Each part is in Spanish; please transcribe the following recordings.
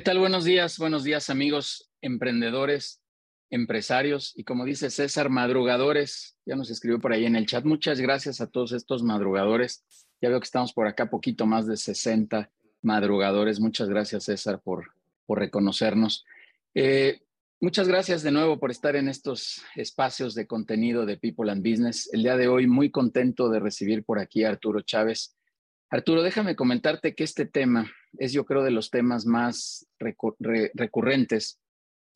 ¿Qué tal? Buenos días, buenos días amigos emprendedores, empresarios y como dice César, madrugadores. Ya nos escribió por ahí en el chat. Muchas gracias a todos estos madrugadores. Ya veo que estamos por acá poquito más de 60 madrugadores. Muchas gracias César por, por reconocernos. Eh, muchas gracias de nuevo por estar en estos espacios de contenido de People and Business. El día de hoy muy contento de recibir por aquí a Arturo Chávez. Arturo, déjame comentarte que este tema es yo creo de los temas más recurrentes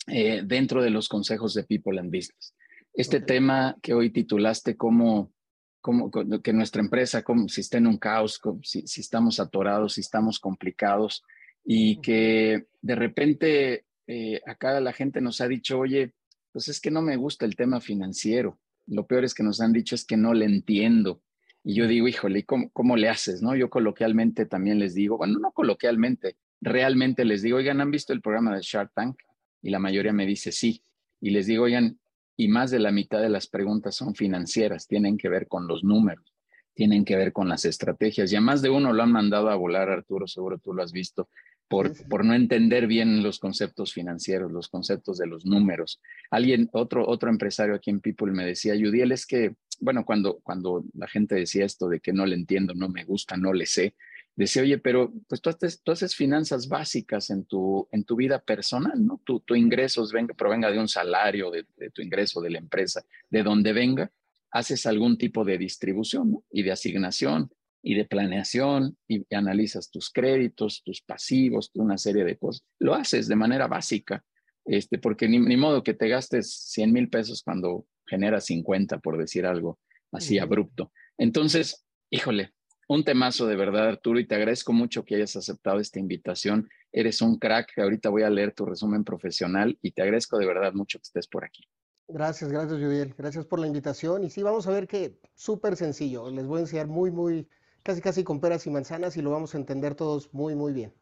eh, dentro de los consejos de People and Business. Este tema que hoy titulaste como, como que nuestra empresa, como si está en un caos, si, si, estamos atorados, si estamos complicados y que de repente eh, acá la gente nos ha dicho, oye, pues es que no me gusta el tema financiero. Lo peor es que nos han dicho es que no le entiendo. Y yo digo, híjole, cómo, cómo, le haces? no? Yo coloquialmente también les digo, bueno, no coloquialmente, realmente les digo, oigan, ¿han visto el programa de Shark Tank? Y la mayoría me dice sí. Y les digo, oigan, y más de la mitad de las preguntas son financieras, tienen que ver con los números, tienen que ver con las estrategias. Y a más de uno lo han mandado a volar, Arturo, seguro tú lo has visto, por, por no entender bien los conceptos financieros, los conceptos de los números. Alguien, otro, otro empresario aquí en People me decía, Yudiel, es que bueno, cuando, cuando la gente decía esto de que no le entiendo, no me gusta, no le sé, decía, oye, pero pues tú haces, tú haces finanzas básicas en tu, en tu vida personal, ¿no? Tu, tu ingresos venga, provenga de un salario, de, tu ingreso de la empresa, de donde venga, haces algún tipo de distribución ¿no? y de asignación y de planeación y, analizas tus créditos, tus pasivos, una serie de cosas. Lo haces de manera básica, este, porque ni, ni modo que te gastes 100 mil pesos cuando genera 50, por decir algo así abrupto. Entonces, híjole, un temazo de verdad, Arturo, y te agradezco mucho que hayas aceptado esta invitación. Eres un crack. Ahorita voy a leer tu resumen profesional y te agradezco de verdad mucho que estés por aquí. Gracias, gracias, Judiel. Gracias por la invitación. Y sí, vamos a ver que súper sencillo. Les voy a enseñar muy, muy, casi, casi con peras y manzanas y lo vamos a entender todos muy, muy bien.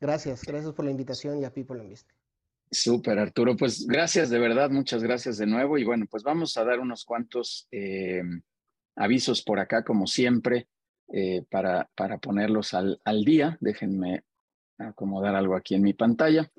Gracias, gracias por la invitación y a People en Vista. Súper, Arturo. Pues gracias, de verdad, muchas gracias de nuevo. Y bueno, pues vamos a dar unos cuantos eh, avisos por acá, como siempre, eh, para, para ponerlos al, al día. Déjenme acomodar algo aquí en mi pantalla.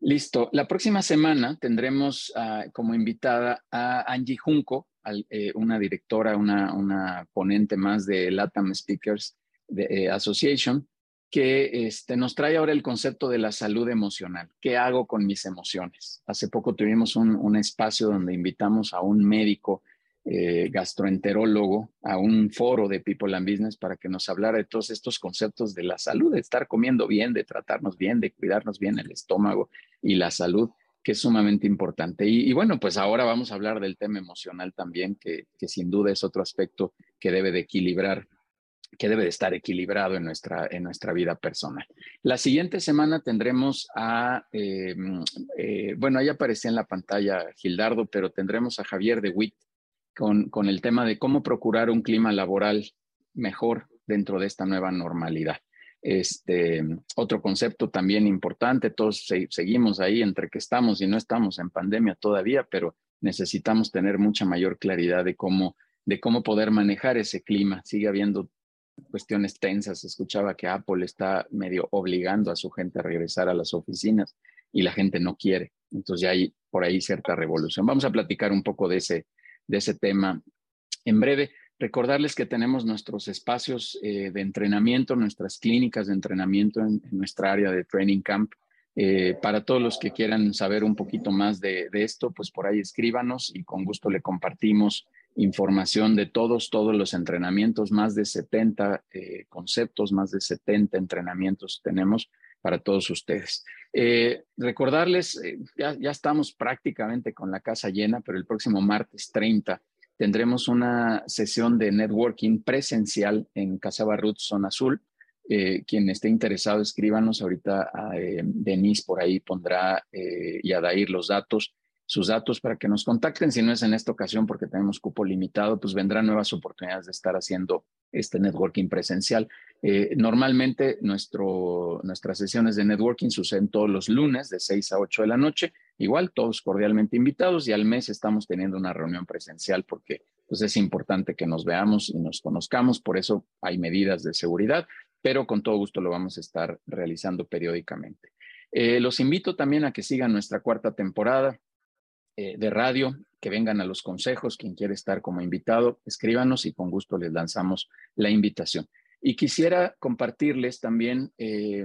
Listo. La próxima semana tendremos uh, como invitada a Angie Junco, eh, una directora, una, una ponente más de LATAM Speakers eh, Association que este, nos trae ahora el concepto de la salud emocional. ¿Qué hago con mis emociones? Hace poco tuvimos un, un espacio donde invitamos a un médico eh, gastroenterólogo a un foro de People and Business para que nos hablara de todos estos conceptos de la salud, de estar comiendo bien, de tratarnos bien, de cuidarnos bien el estómago y la salud, que es sumamente importante. Y, bueno, pues ahora vamos a hablar del tema emocional también, que, que sin duda es otro aspecto que debe de equilibrar que debe de estar equilibrado en nuestra, en nuestra vida personal. La siguiente semana tendremos a, eh, eh, bueno, ahí aparecía en la pantalla Gildardo, pero tendremos a Javier de Witt con, con el tema de cómo procurar un clima laboral mejor dentro de esta nueva normalidad. Este, otro concepto también importante, todos seguimos ahí entre que estamos y no estamos en pandemia todavía, pero necesitamos tener mucha mayor claridad de cómo, de cómo poder manejar ese clima. Sigue habiendo cuestiones tensas. Escuchaba que Apple está medio obligando a su gente a regresar a las oficinas y la gente no quiere. Entonces ya hay por ahí cierta revolución. Vamos a platicar un poco de ese, de ese tema en breve. Recordarles que tenemos nuestros espacios eh, de entrenamiento, nuestras clínicas de entrenamiento en, nuestra área de Training Camp. Eh, para todos los que quieran saber un poquito más de, esto, pues por ahí escríbanos y con gusto le compartimos información de todos, todos los entrenamientos, más de 70 eh, conceptos, más de 70 entrenamientos tenemos para todos ustedes. Recordarles, ya, ya, estamos prácticamente con la casa llena, pero el próximo martes 30 tendremos una sesión de networking presencial en Casa Barrut, Zona Azul. Eh, quien esté interesado, escríbanos. Ahorita a, Denise por ahí pondrá y a Dair los datos sus datos para que nos contacten. Si no es en esta ocasión porque tenemos cupo limitado, pues vendrán nuevas oportunidades de estar haciendo este networking presencial. Eh, normalmente nuestro, nuestras sesiones de networking suceden todos los lunes de 6 a 8 de la noche. Igual, todos cordialmente invitados y al mes estamos teniendo una reunión presencial porque pues, es importante que nos veamos y nos conozcamos. Por eso hay medidas de seguridad, pero con todo gusto lo vamos a estar realizando periódicamente. Eh, los invito también a que sigan nuestra cuarta temporada eh, de radio, que vengan a los consejos, quien quiere estar como invitado, escríbanos y con gusto les lanzamos la invitación. Y quisiera compartirles también eh,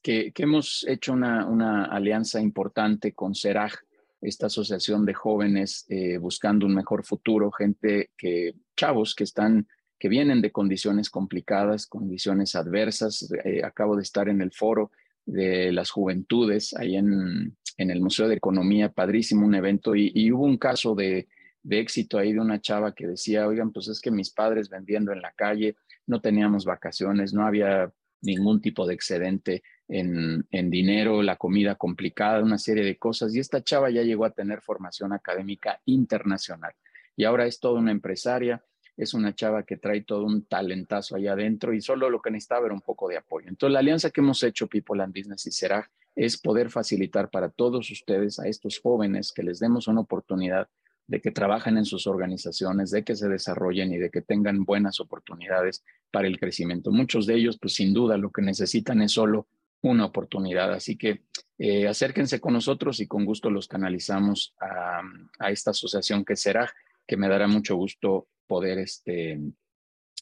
que, hemos hecho una, una, alianza importante con CERAG, esta asociación de jóvenes buscando un mejor futuro, gente que, chavos que están que vienen de condiciones complicadas, condiciones adversas. acabo de estar en el foro de las juventudes ahí en, en el Museo de Economía, padrísimo un evento, y, hubo un caso de, de, éxito ahí de una chava que decía, oigan, pues es que mis padres vendiendo en la calle, no teníamos vacaciones, no había ningún tipo de excedente en, en dinero, la comida complicada, una serie de cosas, y esta chava ya llegó a tener formación académica internacional, y ahora es toda una empresaria, es una chava que trae todo un talentazo allá adentro y solo lo que necesitaba era un poco de apoyo. Entonces, la alianza que hemos hecho People and Business y Será es poder facilitar para todos ustedes, a estos jóvenes, que les demos una oportunidad de que trabajen en sus organizaciones, de que se desarrollen y de que tengan buenas oportunidades para el crecimiento. Muchos de ellos, pues sin duda, lo que necesitan es solo una oportunidad. Así que eh, acérquense con nosotros y con gusto los canalizamos a, a esta asociación que será, que me dará mucho gusto poder, este,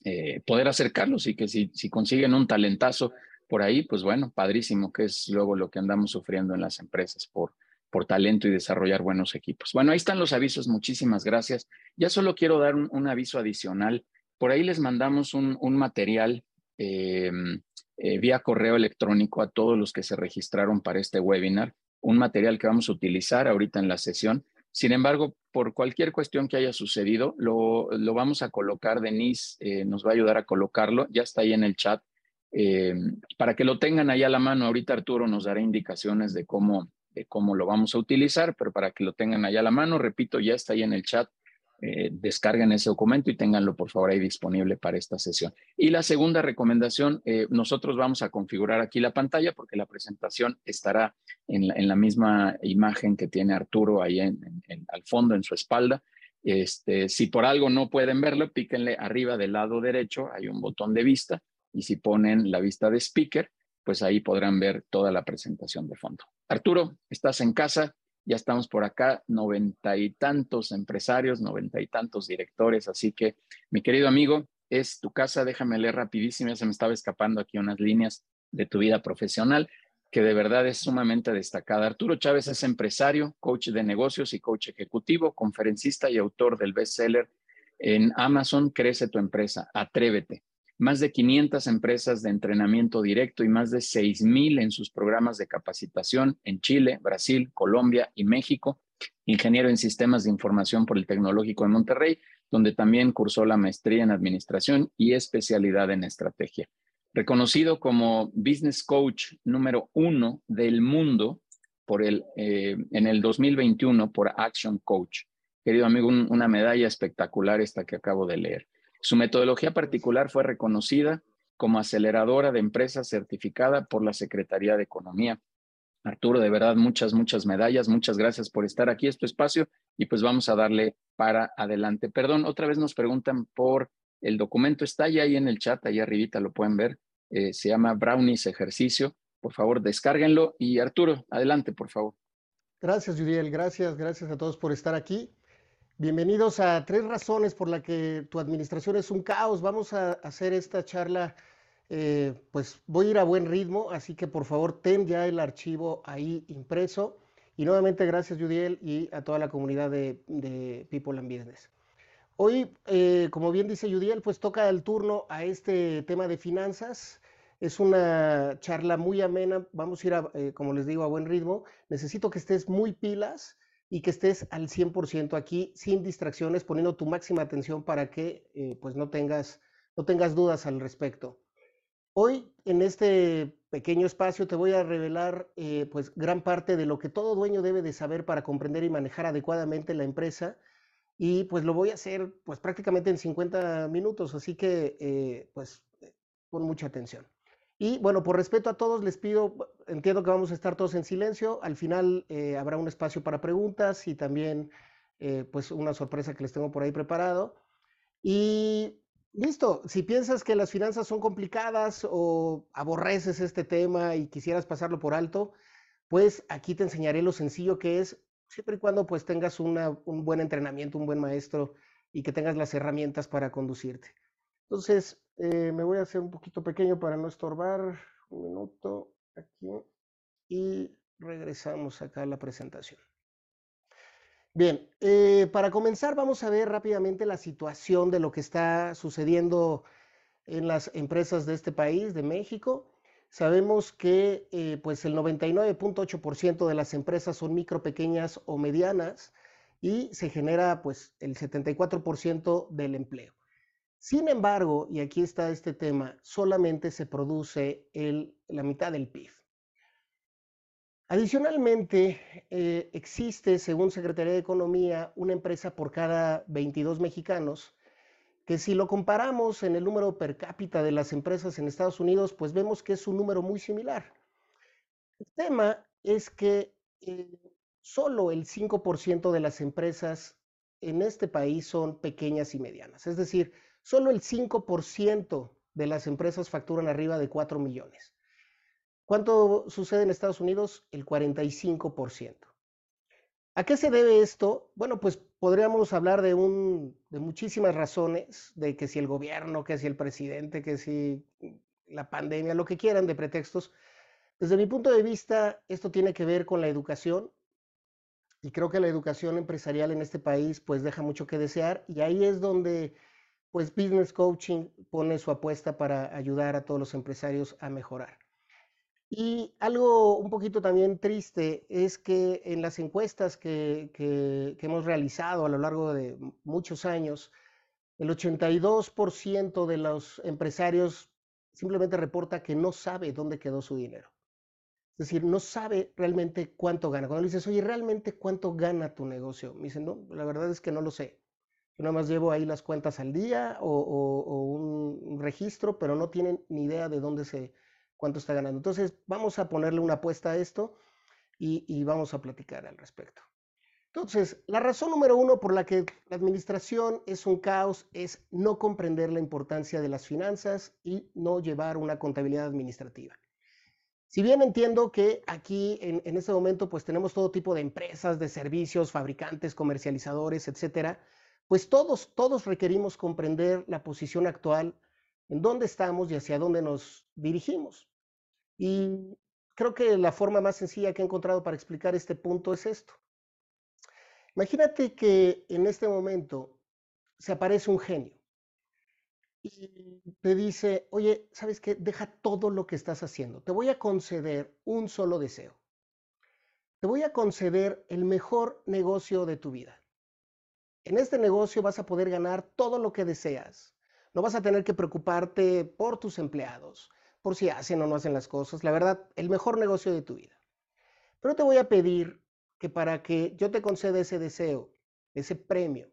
eh, poder acercarlos y que si, si consiguen un talentazo por ahí, pues bueno, padrísimo, que es luego lo que andamos sufriendo en las empresas por, por talento y desarrollar buenos equipos. Bueno, ahí están los avisos, muchísimas gracias. Ya solo quiero dar un, aviso adicional. Por ahí les mandamos un, un material em, eh, vía correo electrónico a todos los que se registraron para este webinar, un material que vamos a utilizar ahorita en la sesión sin embargo, por cualquier cuestión que haya sucedido, lo, vamos a colocar, Denise eh, nos va a ayudar a colocarlo, ya está ahí en el chat, eh, para que lo tengan ahí a la mano. Ahorita Arturo nos dará indicaciones de cómo, de cómo lo vamos a utilizar, pero para que lo tengan ahí a la mano, repito, ya está ahí en el chat eh, descarguen ese documento y ténganlo por favor ahí disponible para esta sesión. Y la segunda recomendación, eh, nosotros vamos a configurar aquí la pantalla porque la presentación estará en la, misma imagen que tiene Arturo ahí en, al fondo, en su espalda. Este, si por algo no pueden verlo, píquenle arriba del lado derecho, hay un botón de vista y si ponen la vista de speaker, pues ahí podrán ver toda la presentación de fondo. Arturo, estás en casa, ya estamos por acá, noventa y tantos empresarios, noventa y tantos directores, así que mi querido amigo, es tu casa, déjame leer rapidísimo, ya se me estaba escapando aquí unas líneas de tu vida profesional que de verdad es sumamente destacada. Arturo Chávez es empresario, coach de negocios y coach ejecutivo, conferencista y autor del bestseller en Amazon, Crece tu empresa, atrévete más de 500 empresas de entrenamiento directo y más de 6.000 en sus programas de capacitación en Chile, Brasil, Colombia y México. Ingeniero en sistemas de información por el Tecnológico de Monterrey, donde también cursó la maestría en administración y especialidad en estrategia. Reconocido como Business Coach número uno del mundo por el, eh, en el 2021 por Action Coach. Querido amigo, una medalla espectacular esta que acabo de leer. Su metodología particular fue reconocida como aceleradora de empresas certificada por la Secretaría de Economía. Arturo, de verdad, muchas, muchas medallas. Muchas gracias por estar aquí, este espacio, y pues vamos a darle para adelante. Perdón, otra vez nos preguntan por el documento. Está ya ahí en el chat, ahí arribita lo pueden ver. Eh, se llama Brownies Ejercicio. Por favor, descárguenlo. Y Arturo, adelante, por favor. Gracias, Judiel. Gracias, gracias a todos por estar aquí. Bienvenidos a tres razones por las que tu administración es un caos. Vamos a hacer esta charla, eh, pues voy a ir a buen ritmo, así que por favor ten ya el archivo ahí impreso. Y nuevamente gracias Judiel y a toda la comunidad de, People and Business. Hoy, eh, como bien dice Judiel, pues toca el turno a este tema de finanzas. Es una charla muy amena, vamos a ir, eh, como les digo, a buen ritmo. Necesito que estés muy pilas y que estés al 100% aquí sin distracciones, poniendo tu máxima atención para que eh, pues no tengas, no tengas dudas al respecto. Hoy en este pequeño espacio te voy a revelar eh, pues gran parte de lo que todo dueño debe de saber para comprender y manejar adecuadamente la empresa y pues lo voy a hacer pues prácticamente en 50 minutos, así que eh, pues con mucha atención. Y bueno, por respeto a todos, les pido, entiendo que vamos a estar todos en silencio. Al final eh, habrá un espacio para preguntas y también eh, pues una sorpresa que les tengo por ahí preparado. Y listo, si piensas que las finanzas son complicadas o aborreces este tema y quisieras pasarlo por alto, pues aquí te enseñaré lo sencillo que es, siempre y cuando pues tengas un buen entrenamiento, un buen maestro y que tengas las herramientas para conducirte. Entonces, eh, me voy a hacer un poquito pequeño para no estorbar. Un minuto aquí. Y regresamos acá a la presentación. Bien, eh, para comenzar vamos a ver rápidamente la situación de lo que está sucediendo en las empresas de este país, de México. Sabemos que eh, pues el 99.8% de las empresas son micro, pequeñas o medianas y se genera pues el 74% del empleo. Sin embargo, y aquí está este tema, solamente se produce la mitad del PIB. Adicionalmente, eh, existe, según Secretaría de Economía, una empresa por cada 22 mexicanos, que si lo comparamos en el número per cápita de las empresas en Estados Unidos, pues vemos que es un número muy similar. El tema es que eh, solo el 5% de las empresas en este país son pequeñas y medianas, es decir, solo el 5% de las empresas facturan arriba de 4 millones. ¿Cuánto sucede en Estados Unidos? El 45%. ¿A qué se debe esto? Bueno, pues podríamos hablar de, de muchísimas razones, de que si el gobierno, que si el presidente, que si la pandemia, lo que quieran de pretextos. Desde mi punto de vista, esto tiene que ver con la educación y creo que la educación empresarial en este país pues deja mucho que desear y ahí es donde pues Business Coaching pone su apuesta para ayudar a todos los empresarios a mejorar. Y algo un poquito también triste es que en las encuestas que, hemos realizado a lo largo de muchos años, el 82% de los empresarios simplemente reporta que no sabe dónde quedó su dinero. Es decir, no sabe realmente cuánto gana. Cuando le dices, oye, ¿realmente cuánto gana tu negocio? Me dicen, no, la verdad es que no lo sé. Yo nada más llevo ahí las cuentas al día o un registro, pero no tienen ni idea de dónde se, cuánto está ganando. Entonces, vamos a ponerle una apuesta a esto y, vamos a platicar al respecto. Entonces, la razón número uno por la que la administración es un caos es no comprender la importancia de las finanzas y no llevar una contabilidad administrativa. Si bien entiendo que aquí en, en, este momento pues tenemos todo tipo de empresas, de servicios, fabricantes, comercializadores, etcétera, pues todos, todos requerimos comprender la posición actual, en dónde estamos y hacia dónde nos dirigimos. Y creo que la forma más sencilla que he encontrado para explicar este punto es esto. Imagínate que en este momento se aparece un genio y te dice, oye, ¿sabes qué? Deja todo lo que estás haciendo. Te voy a conceder un solo deseo. Te voy a conceder el mejor negocio de tu vida. En este negocio vas a poder ganar todo lo que deseas. No vas a tener que preocuparte por tus empleados por si hacen o no hacen las cosas. La verdad, el mejor negocio de tu vida. Pero te voy a pedir que para que yo te conceda ese deseo, ese premio,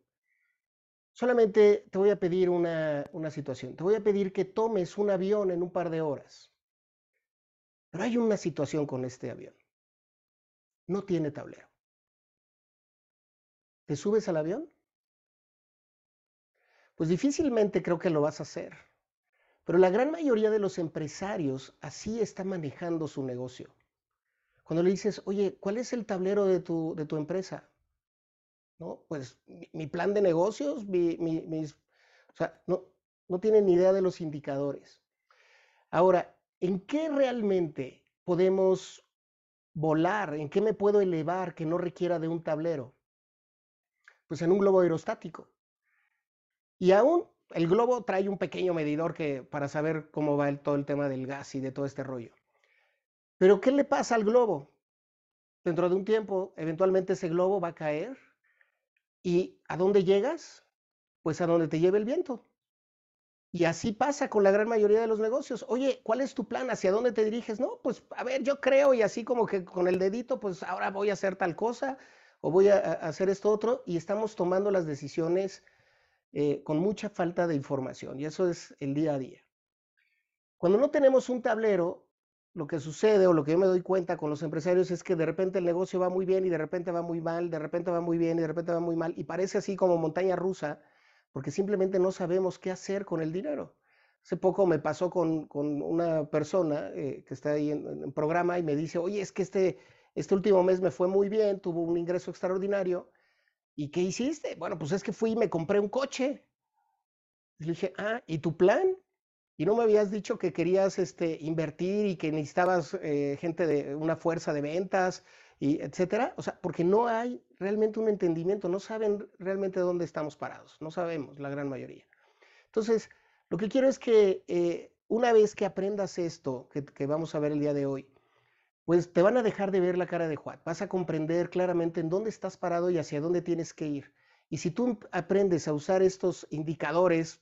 solamente te voy a pedir una, una situación. Te voy a pedir que tomes un avión en un par de horas. Pero hay una situación con este avión. No tiene tablero. ¿Te subes al avión? Pues difícilmente creo que lo vas a hacer. Pero la gran mayoría de los empresarios así está manejando su negocio. Cuando le dices, oye, ¿cuál es el tablero de tu, de tu empresa? ¿No? Pues mi, plan de negocios, mis, o sea, no, no tienen ni idea de los indicadores. Ahora, ¿en qué realmente podemos volar? ¿En qué me puedo elevar que no requiera de un tablero? Pues en un globo aerostático. Y aún el globo trae un pequeño medidor que, para saber cómo va todo el tema del gas y de todo este rollo. Pero ¿qué le pasa al globo? Dentro de un tiempo, eventualmente ese globo va a caer. ¿Y a dónde llegas? Pues a donde te lleve el viento. Y así pasa con la gran mayoría de los negocios. Oye, ¿cuál es tu plan? ¿Hacia dónde te diriges? No, pues a ver, yo creo y así como que con el dedito, pues ahora voy a hacer tal cosa o voy a hacer esto otro y estamos tomando las decisiones eh, con mucha falta de información y eso es el día a día. Cuando no tenemos un tablero, lo que sucede o lo que yo me doy cuenta con los empresarios es que de repente el negocio va muy bien y de repente va muy mal, de repente va muy bien y de repente va muy mal y parece así como montaña rusa porque simplemente no sabemos qué hacer con el dinero. Hace poco me pasó con, una persona eh, que está ahí en, en, programa y me dice, oye, es que este, este último mes me fue muy bien, tuvo un ingreso extraordinario. ¿Y qué hiciste? Bueno, pues es que fui y me compré un coche. Y le dije, ah, ¿y tu plan? Y no me habías dicho que querías este, invertir y que necesitabas eh, gente de una fuerza de ventas y etcétera. O sea, porque no hay realmente un entendimiento, no saben realmente dónde estamos parados, no sabemos la gran mayoría. Entonces, lo que quiero es que eh, una vez que aprendas esto que, que, vamos a ver el día de hoy, pues te van a dejar de ver la cara de Juan, vas a comprender claramente en dónde estás parado y hacia dónde tienes que ir. Y si tú aprendes a usar estos indicadores,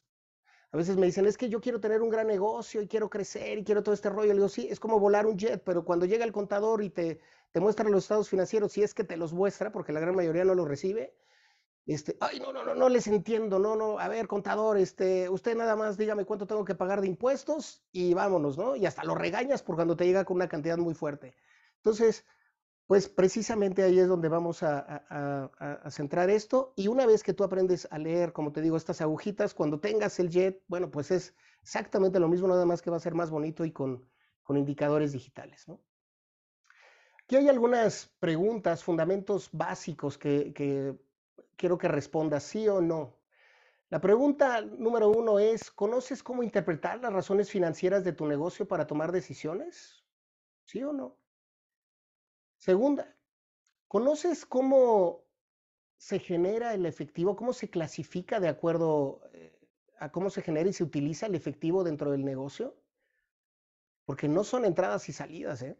a veces me dicen, es que yo quiero tener un gran negocio y quiero crecer y quiero todo este rollo. Le digo, sí, es como volar un jet, pero cuando llega el contador y te, te muestra los estados financieros, si es que te los muestra, porque la gran mayoría no los recibe, este, ay, no, no, no, no les entiendo, no, no, a ver, contador, este, usted nada más dígame cuánto tengo que pagar de impuestos y vámonos, ¿no? Y hasta lo regañas por cuando te llega con una cantidad muy fuerte. Entonces, pues precisamente ahí es donde vamos a, centrar esto. Y una vez que tú aprendes a leer, como te digo, estas agujitas, cuando tengas el jet, bueno, pues es exactamente lo mismo, nada más que va a ser más bonito y con, indicadores digitales. ¿no? Aquí hay algunas preguntas, fundamentos básicos que, que quiero que respondas sí o no. La pregunta número uno es, ¿conoces cómo interpretar las razones financieras de tu negocio para tomar decisiones? ¿Sí o no? Segunda, ¿conoces cómo se genera el efectivo? ¿Cómo se clasifica de acuerdo eh, a cómo se genera y se utiliza el efectivo dentro del negocio? Porque no son entradas y salidas, ¿eh?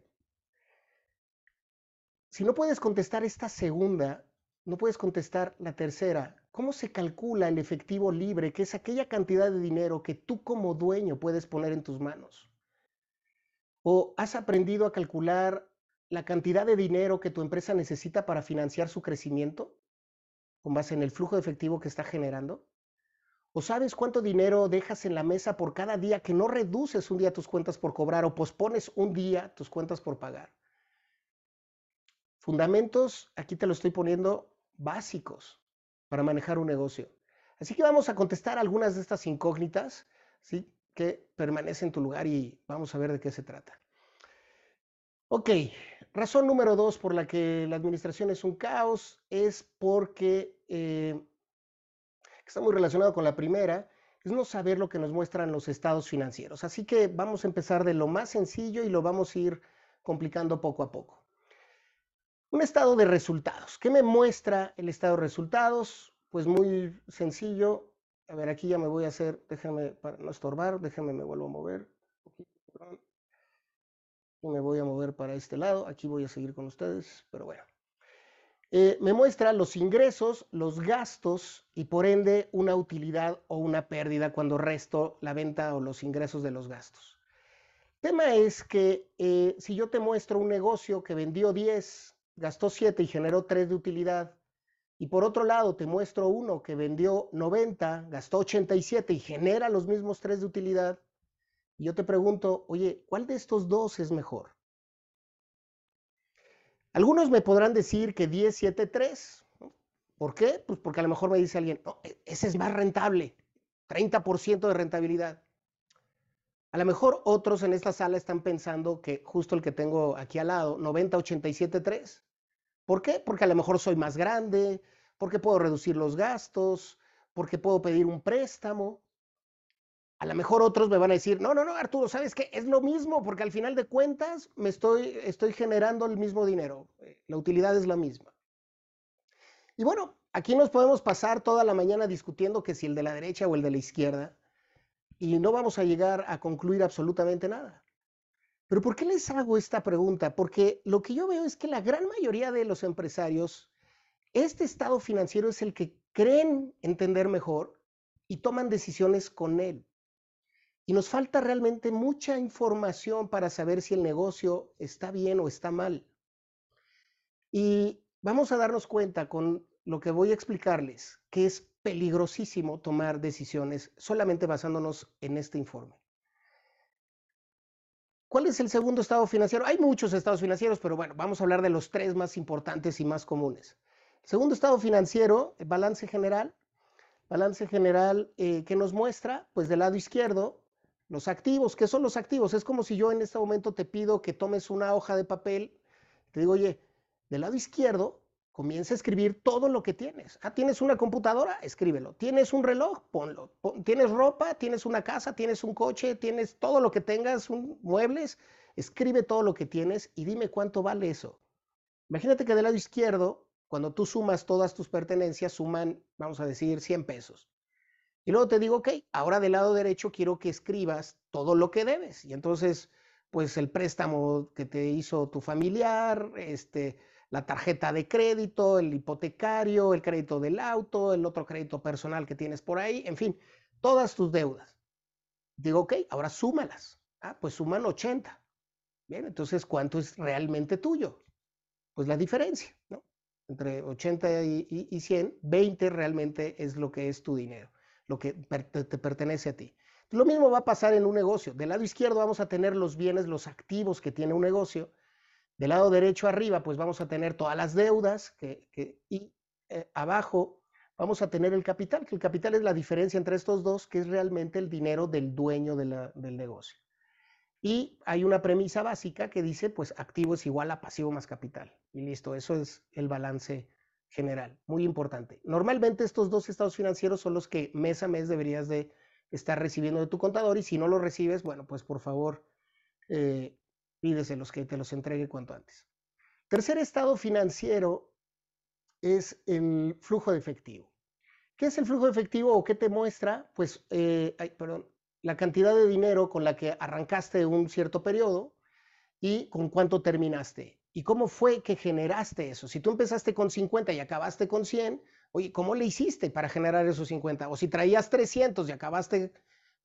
Si no puedes contestar esta segunda, no puedes contestar la tercera. ¿Cómo se calcula el efectivo libre, que es aquella cantidad de dinero que tú como dueño puedes poner en tus manos? ¿O has aprendido a calcular la cantidad de dinero que tu empresa necesita para financiar su crecimiento con base en el flujo de efectivo que está generando? ¿O sabes cuánto dinero dejas en la mesa por cada día que no reduces un día tus cuentas por cobrar o pospones un día tus cuentas por pagar? Fundamentos, aquí te lo estoy poniendo básicos para manejar un negocio. Así que vamos a contestar algunas de estas incógnitas, ¿sí? Que permanecen en tu lugar y vamos a ver de qué se trata. Ok, razón número dos por la que la administración es un caos es porque eh, está muy relacionado con la primera, es no saber lo que nos muestran los estados financieros. Así que vamos a empezar de lo más sencillo y lo vamos a ir complicando poco a poco. Un estado de resultados. ¿Qué me muestra el estado de resultados? Pues muy sencillo. A ver, aquí ya me voy a hacer, déjenme para no estorbar, déjenme me vuelvo a mover me voy a mover para este lado. Aquí voy a seguir con ustedes, pero bueno. Eh, me muestra los ingresos, los gastos y por ende una utilidad o una pérdida cuando resto la venta o los ingresos de los gastos. El tema es que eh, si yo te muestro un negocio que vendió 10, gastó 7 y generó 3 de utilidad, y por otro lado te muestro uno que vendió 90, gastó 87 y genera los mismos 3 de utilidad, y yo te pregunto, oye, ¿cuál de estos dos es mejor? Algunos me podrán decir que 10, 7, 3. ¿Por qué? Pues porque a lo mejor me dice alguien, no, e, ese es más rentable, 30% de rentabilidad. A lo mejor otros en esta sala están pensando que justo el que tengo aquí al lado, 90, 87, 3. ¿Por qué? Porque a lo mejor soy más grande, porque puedo reducir los gastos, porque puedo pedir un préstamo. A lo mejor otros me van a decir, no, no, no, Arturo, ¿sabes qué? Es lo mismo, porque al final de cuentas me estoy, estoy generando el mismo dinero. Eh, la utilidad es la misma. Y bueno, aquí nos podemos pasar toda la mañana discutiendo que si el de la derecha o el de la izquierda, y no vamos a llegar a concluir absolutamente nada. Pero ¿por qué les hago esta pregunta? Porque lo que yo veo es que la gran mayoría de los empresarios, este estado financiero es el que creen entender mejor y toman decisiones con él. Y nos falta realmente mucha información para saber si el negocio está bien o está mal. Y vamos a darnos cuenta con lo que voy a explicarles, que es peligrosísimo tomar decisiones solamente basándonos en este informe. ¿Cuál es el segundo estado financiero? Hay muchos estados financieros, pero bueno, vamos a hablar de los tres más importantes y más comunes. Segundo estado financiero, balance general. Balance general eh, que nos muestra, pues del lado izquierdo, los activos, ¿qué son los activos? Es como si yo en este momento te pido que tomes una hoja de papel, te digo, oye, Del lado izquierdo, comienza a escribir todo lo que tienes. Ah, tienes una computadora, escríbelo. Tienes un reloj, ponlo. Tienes ropa, tienes una casa, tienes un coche, tienes todo lo que tengas, muebles, escribe todo lo que tienes y dime cuánto vale eso. Imagínate que del lado izquierdo, cuando tú sumas todas tus pertenencias, suman, vamos a decir, 100 pesos. Y luego te digo, ok, ahora del lado derecho quiero que escribas todo lo que debes. Y entonces, pues el préstamo que te hizo tu familiar, este, la tarjeta de crédito, el hipotecario, el crédito del auto, el otro crédito personal que tienes por ahí, en fin, todas tus deudas. Digo, ok, ahora súmalas. Ah, pues suman 80. Bien, entonces, ¿cuánto es realmente tuyo? Pues la diferencia, ¿no? Entre 80 y, y 100, 20 realmente es lo que es tu dinero lo que te pertenece a ti. Lo mismo va a pasar en un negocio. Del lado izquierdo vamos a tener los bienes, los activos que tiene un negocio. Del lado derecho arriba, pues vamos a tener todas las deudas y eh, abajo vamos a tener el capital, que el capital es la diferencia entre estos dos, que es realmente el dinero del dueño del negocio. Y hay una premisa básica que dice, pues activo es igual a pasivo más capital. Y listo, eso es el balance general, muy importante. Normalmente estos dos estados financieros son los que mes a mes deberías de estar recibiendo de tu contador y si no lo recibes, bueno, pues por favor eh, pídeselos que te los entregue cuanto antes. Tercer estado financiero es el flujo de efectivo. ¿Qué es el flujo de efectivo o qué te muestra? Pues, eh, perdón, la cantidad de dinero con la que arrancaste un cierto periodo y con cuánto terminaste. ¿Y cómo fue que generaste eso? Si tú empezaste con 50 y acabaste con 100, oye, ¿cómo le hiciste para generar esos 50? O si traías 300 y acabaste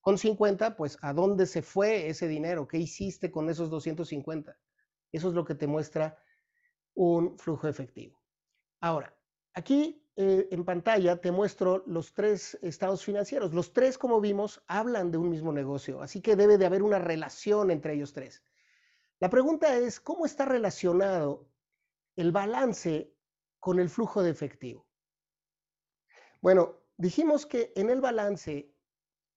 con 50, pues ¿a dónde se fue ese dinero? ¿Qué hiciste con esos 250? Eso es lo que te muestra un flujo efectivo. Ahora, aquí eh, en pantalla te muestro los tres estados financieros. Los tres, como vimos, hablan de un mismo negocio, así que debe de haber una relación entre ellos tres. La pregunta es, ¿cómo está relacionado el balance con el flujo de efectivo? Bueno, dijimos que en el balance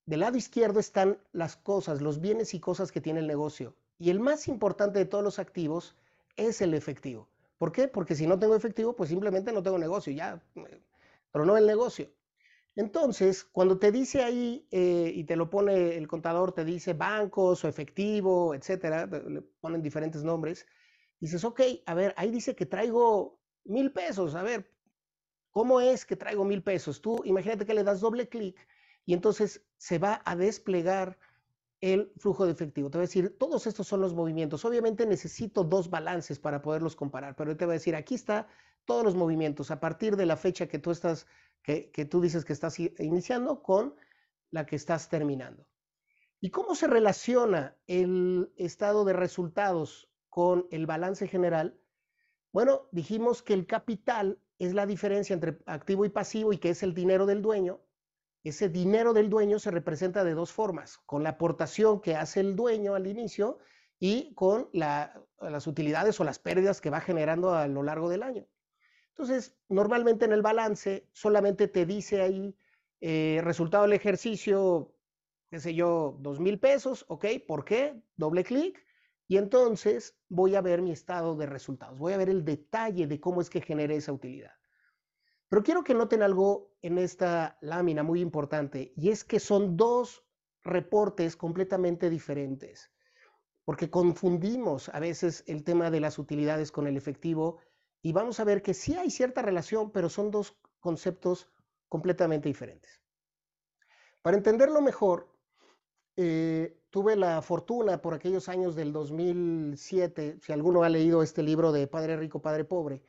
del lado izquierdo están las cosas, los bienes y cosas que tiene el negocio. Y el más importante de todos los activos es el efectivo. ¿Por qué? Porque si no tengo efectivo, pues simplemente no tengo negocio, ya, pero no el negocio. Entonces, cuando te dice ahí eh, y te lo pone el contador, te dice bancos o efectivo, etcétera, le ponen diferentes nombres, dices, ok, a ver, ahí dice que traigo mil pesos, a ver, ¿cómo es que traigo mil pesos? Tú imagínate que le das doble clic y entonces se va a desplegar el flujo de efectivo. Te va a decir, todos estos son los movimientos. Obviamente necesito dos balances para poderlos comparar, pero te va a decir, aquí está todos los movimientos a partir de la fecha que tú estás que, tú dices que estás iniciando con la que estás terminando. ¿Y cómo se relaciona el estado de resultados con el balance general? Bueno, dijimos que el capital es la diferencia entre activo y pasivo y que es el dinero del dueño. Ese dinero del dueño se representa de dos formas, con la aportación que hace el dueño al inicio y con las utilidades o las pérdidas que va generando a lo largo del año. Entonces, normalmente en el balance solamente te dice ahí eh, resultado del ejercicio, qué sé yo, dos mil pesos, ok, ¿por qué? Doble clic y entonces voy a ver mi estado de resultados, voy a ver el detalle de cómo es que generé esa utilidad. Pero quiero que noten algo en esta lámina muy importante y es que son dos reportes completamente diferentes, porque confundimos a veces el tema de las utilidades con el efectivo y vamos a ver que sí hay cierta relación, pero son dos conceptos completamente diferentes. Para entenderlo mejor, eh, tuve la fortuna por aquellos años del 2007, si alguno ha leído este libro de Padre Rico, Padre Pobre,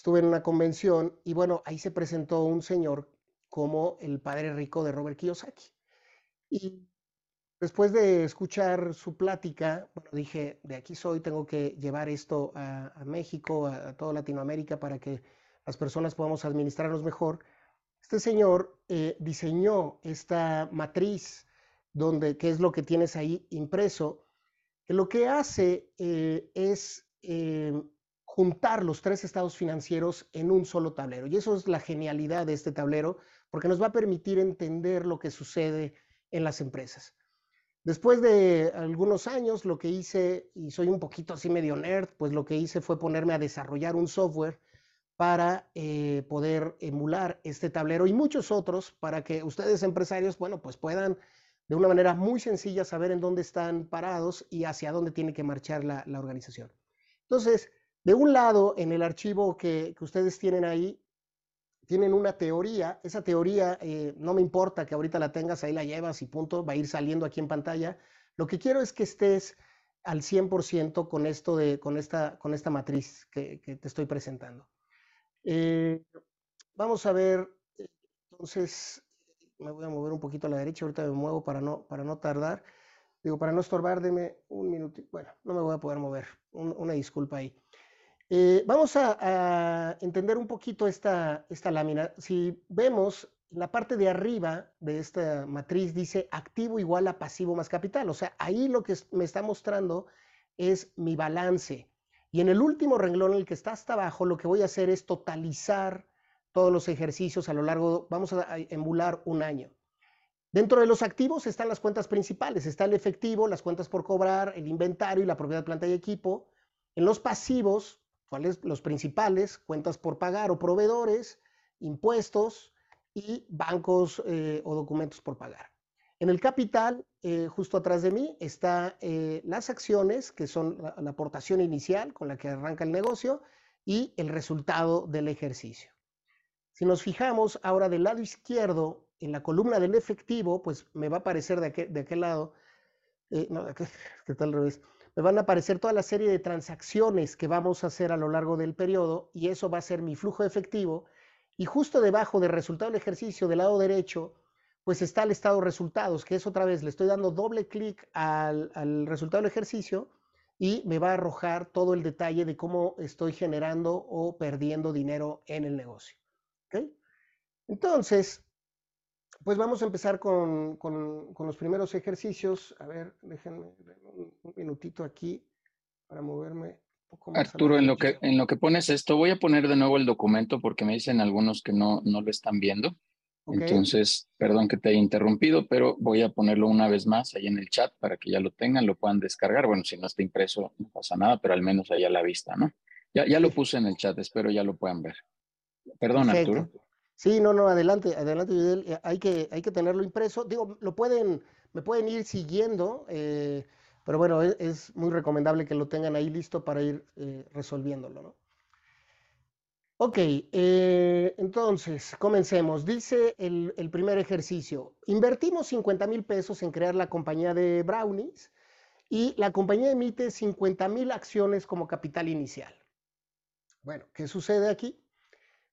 estuve en una convención y bueno, ahí se presentó un señor como el Padre Rico de Robert Kiyosaki. Y Después de escuchar su plática, bueno, dije, de aquí soy, tengo que llevar esto a, México, a, toda Latinoamérica, para que las personas podamos administrarnos mejor. Este señor eh, diseñó esta matriz, donde, que es lo que tienes ahí impreso, que lo que hace eh, es eh, juntar los tres estados financieros en un solo tablero. Y eso es la genialidad de este tablero, porque nos va a permitir entender lo que sucede en las empresas. Después de algunos años, lo que hice, y soy un poquito así medio nerd, pues lo que hice fue ponerme a desarrollar un software para eh, poder emular este tablero y muchos otros para que ustedes empresarios, bueno, pues puedan de una manera muy sencilla saber en dónde están parados y hacia dónde tiene que marchar la, organización. Entonces, de un lado, en el archivo que, que ustedes tienen ahí, tienen una teoría, esa teoría eh, no me importa que ahorita la tengas, ahí la llevas y punto, va a ir saliendo aquí en pantalla. Lo que quiero es que estés al 100% con, esto de, con, esta, con esta matriz que, te estoy presentando. Eh, vamos a ver, entonces, me voy a mover un poquito a la derecha, ahorita me muevo para no, para no tardar. Digo, para no estorbar, deme un minuto. Bueno, no me voy a poder mover, una disculpa ahí. Eh, vamos a, entender un poquito esta, esta lámina. Si vemos, la parte de arriba de esta matriz dice activo igual a pasivo más capital. O sea, ahí lo que me está mostrando es mi balance. Y en el último renglón, el que está hasta abajo, lo que voy a hacer es totalizar todos los ejercicios a lo largo, vamos a emular un año. Dentro de los activos están las cuentas principales, está el efectivo, las cuentas por cobrar, el inventario y la propiedad planta y equipo. En los pasivos ¿Cuáles? Los principales, cuentas por pagar o proveedores, impuestos y bancos eh, o documentos por pagar. En el capital, eh, justo atrás de mí, están eh, las acciones, que son la, aportación inicial con la que arranca el negocio, y el resultado del ejercicio. Si nos fijamos ahora del lado izquierdo, en la columna del efectivo, pues me va a aparecer de aquel, de aquel lado, no, que tal al revés, me van a aparecer toda la serie de transacciones que vamos a hacer a lo largo del periodo y eso va a ser mi flujo efectivo. Y justo debajo del resultado del ejercicio del lado derecho, pues está el estado de resultados, que es otra vez, le estoy dando doble clic al, resultado del ejercicio y me va a arrojar todo el detalle de cómo estoy generando o perdiendo dinero en el negocio. Entonces, pues vamos a empezar con, los primeros ejercicios. A ver, déjenme un, minutito aquí para moverme un poco más. Arturo, en lo, que, en lo que pones esto, voy a poner de nuevo el documento porque me dicen algunos que no, no lo están viendo. Entonces, perdón que te haya interrumpido, pero voy a ponerlo una vez más ahí en el chat para que ya lo tengan, lo puedan descargar. Bueno, si no está impreso, no pasa nada, pero al menos ahí a la vista, ¿no? Ya, ya lo puse en el chat, espero ya lo puedan ver. Perdón, Arturo. Sí, no, no, adelante, adelante, eh, Hay que, hay que tenerlo impreso. Digo, lo pueden, me pueden ir siguiendo, eh, pero bueno, e, es, muy recomendable que lo tengan ahí listo para ir eh, resolviéndolo, ¿no? Ok, entonces, comencemos. Dice el, el, primer ejercicio, invertimos 50 mil pesos en crear la compañía de Brownies y la compañía emite 50 mil acciones como capital inicial. Bueno, ¿qué sucede aquí?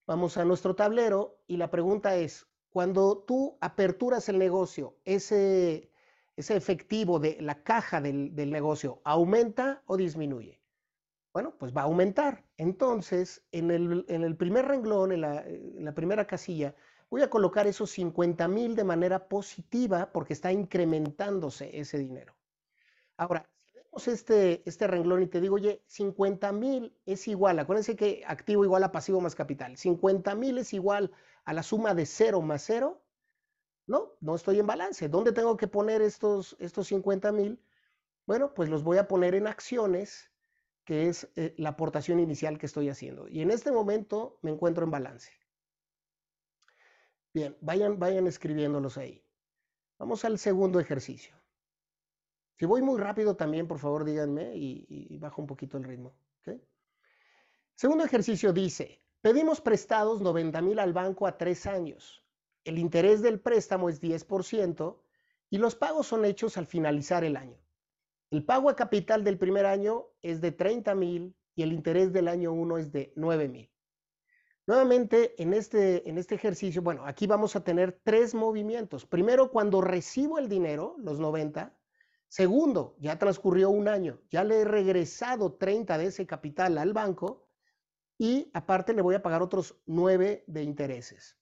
Vamos a nuestro tablero y la pregunta es, cuando tú aperturas el negocio, ese, ese efectivo de la caja del, negocio, ¿aumenta o disminuye? Bueno, pues va a aumentar. Entonces, en el, primer renglón, en la, en la, primera casilla, voy a colocar esos 50 mil de manera positiva porque está incrementándose ese dinero. Ahora, este, este renglón y te digo, oye, 50 mil es igual, acuérdense que activo igual a pasivo más capital, 50 mil es igual a la suma de 0 más 0, no, no estoy en balance. ¿Dónde tengo que poner estos, estos 50 mil? Bueno, pues los voy a poner en acciones, que es eh, la aportación inicial que estoy haciendo. Y en este momento me encuentro en balance. Bien, vayan, vayan escribiéndolos ahí. Vamos al segundo ejercicio. Si voy muy rápido también, por favor, díganme y, bajo un poquito el ritmo. Segundo ejercicio dice, pedimos prestados 90 mil al banco a tres años. El interés del préstamo es 10% y los pagos son hechos al finalizar el año. El pago a capital del primer año es de 30 mil y el interés del año 1 es de 9 mil. Nuevamente, en este, en este ejercicio, bueno, aquí vamos a tener tres movimientos. Primero, cuando recibo el dinero, los 90, Segundo, ya transcurrió un año, ya le he regresado 30 de ese capital al banco y aparte le voy a pagar otros 9 de intereses.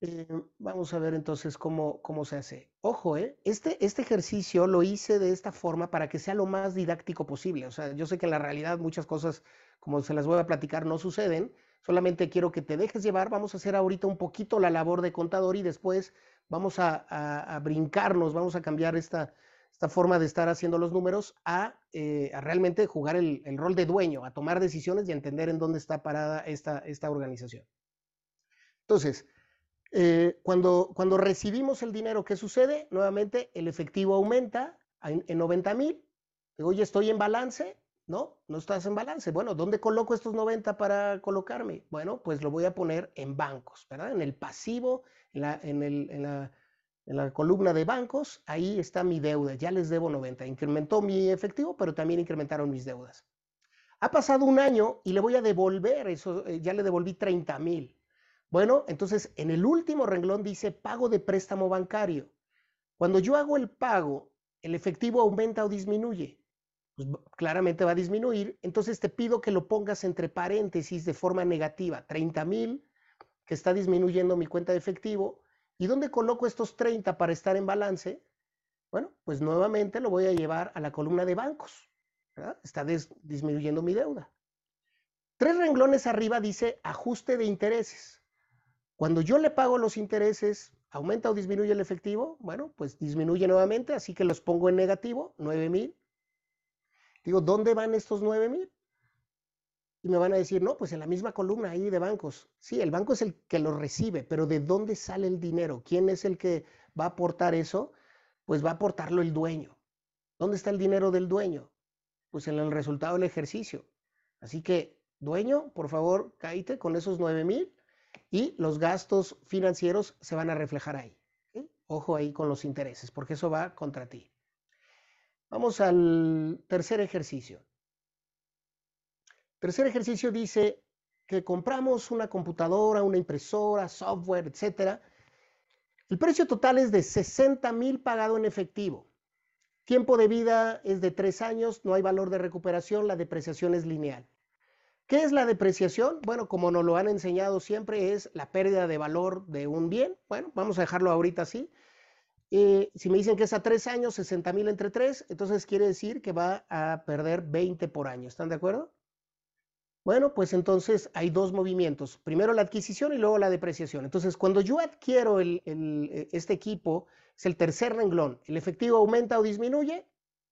Eh, vamos a ver entonces cómo, cómo se hace. Ojo, ¿eh? este, este ejercicio lo hice de esta forma para que sea lo más didáctico posible. O sea, yo sé que en la realidad muchas cosas, como se las voy a platicar, no suceden. Solamente quiero que te dejes llevar. Vamos a hacer ahorita un poquito la labor de contador y después vamos a brincarnos, vamos a cambiar esta, esta forma de estar haciendo los números a, eh, realmente jugar el, rol de dueño, a tomar decisiones y a entender en dónde está parada esta, esta organización. Entonces, eh, cuando, cuando recibimos el dinero, ¿qué sucede? Nuevamente, el efectivo aumenta en, en 90 mil. Oye, estoy en balance. No, no estás en balance. Bueno, ¿dónde coloco estos 90 para colocarme? Bueno, pues lo voy a poner en bancos, ¿verdad? En el pasivo, en la, el, en la en la columna de bancos, ahí está mi deuda, ya les debo 90. Incrementó mi efectivo, pero también incrementaron mis deudas. Ha pasado un año y le voy a devolver eso, eh, ya le devolví 30 mil. Bueno, entonces en el último renglón dice pago de préstamo bancario. Cuando yo hago el pago, ¿el efectivo aumenta o disminuye? Pues claramente va a disminuir. Entonces te pido que lo pongas entre paréntesis de forma negativa. 30 mil, que está disminuyendo mi cuenta de efectivo, ¿Y dónde coloco estos 30 para estar en balance? Bueno, pues nuevamente lo voy a llevar a la columna de bancos. Está disminuyendo mi deuda. Tres renglones arriba dice ajuste de intereses. Cuando yo le pago los intereses, ¿aumenta o disminuye el efectivo? Bueno, pues disminuye nuevamente, así que los pongo en negativo, 9 mil. Digo, ¿dónde van estos 9 mil? Y me van a decir, no, pues en la misma columna ahí de bancos. Sí, el banco es el que lo recibe, pero ¿de dónde sale el dinero? ¿Quién es el que va a aportar eso? Pues va a aportarlo el dueño. ¿Dónde está el dinero del dueño? Pues en el resultado del ejercicio. Así que, dueño, por favor, cállate con esos 9 mil y los gastos financieros se van a reflejar ahí. Ojo ahí con los intereses, porque eso va contra ti. Vamos al tercer ejercicio. Tercer ejercicio dice que compramos una computadora, una impresora, software, etc. El precio total es de 60 mil pagado en efectivo. Tiempo de vida es de tres años, no hay valor de recuperación, la depreciación es lineal. ¿Qué es la depreciación? Bueno, como nos lo han enseñado siempre, es la pérdida de valor de un bien. Bueno, vamos a dejarlo ahorita así. Eh, si me dicen que es a tres años, 60 mil entre tres, entonces quiere decir que va a perder 20 por año. ¿Están de acuerdo? Bueno, pues entonces hay dos movimientos. Primero la adquisición y luego la depreciación. Entonces, cuando yo adquiero eh, este equipo, es el tercer renglón. ¿El efectivo aumenta o disminuye?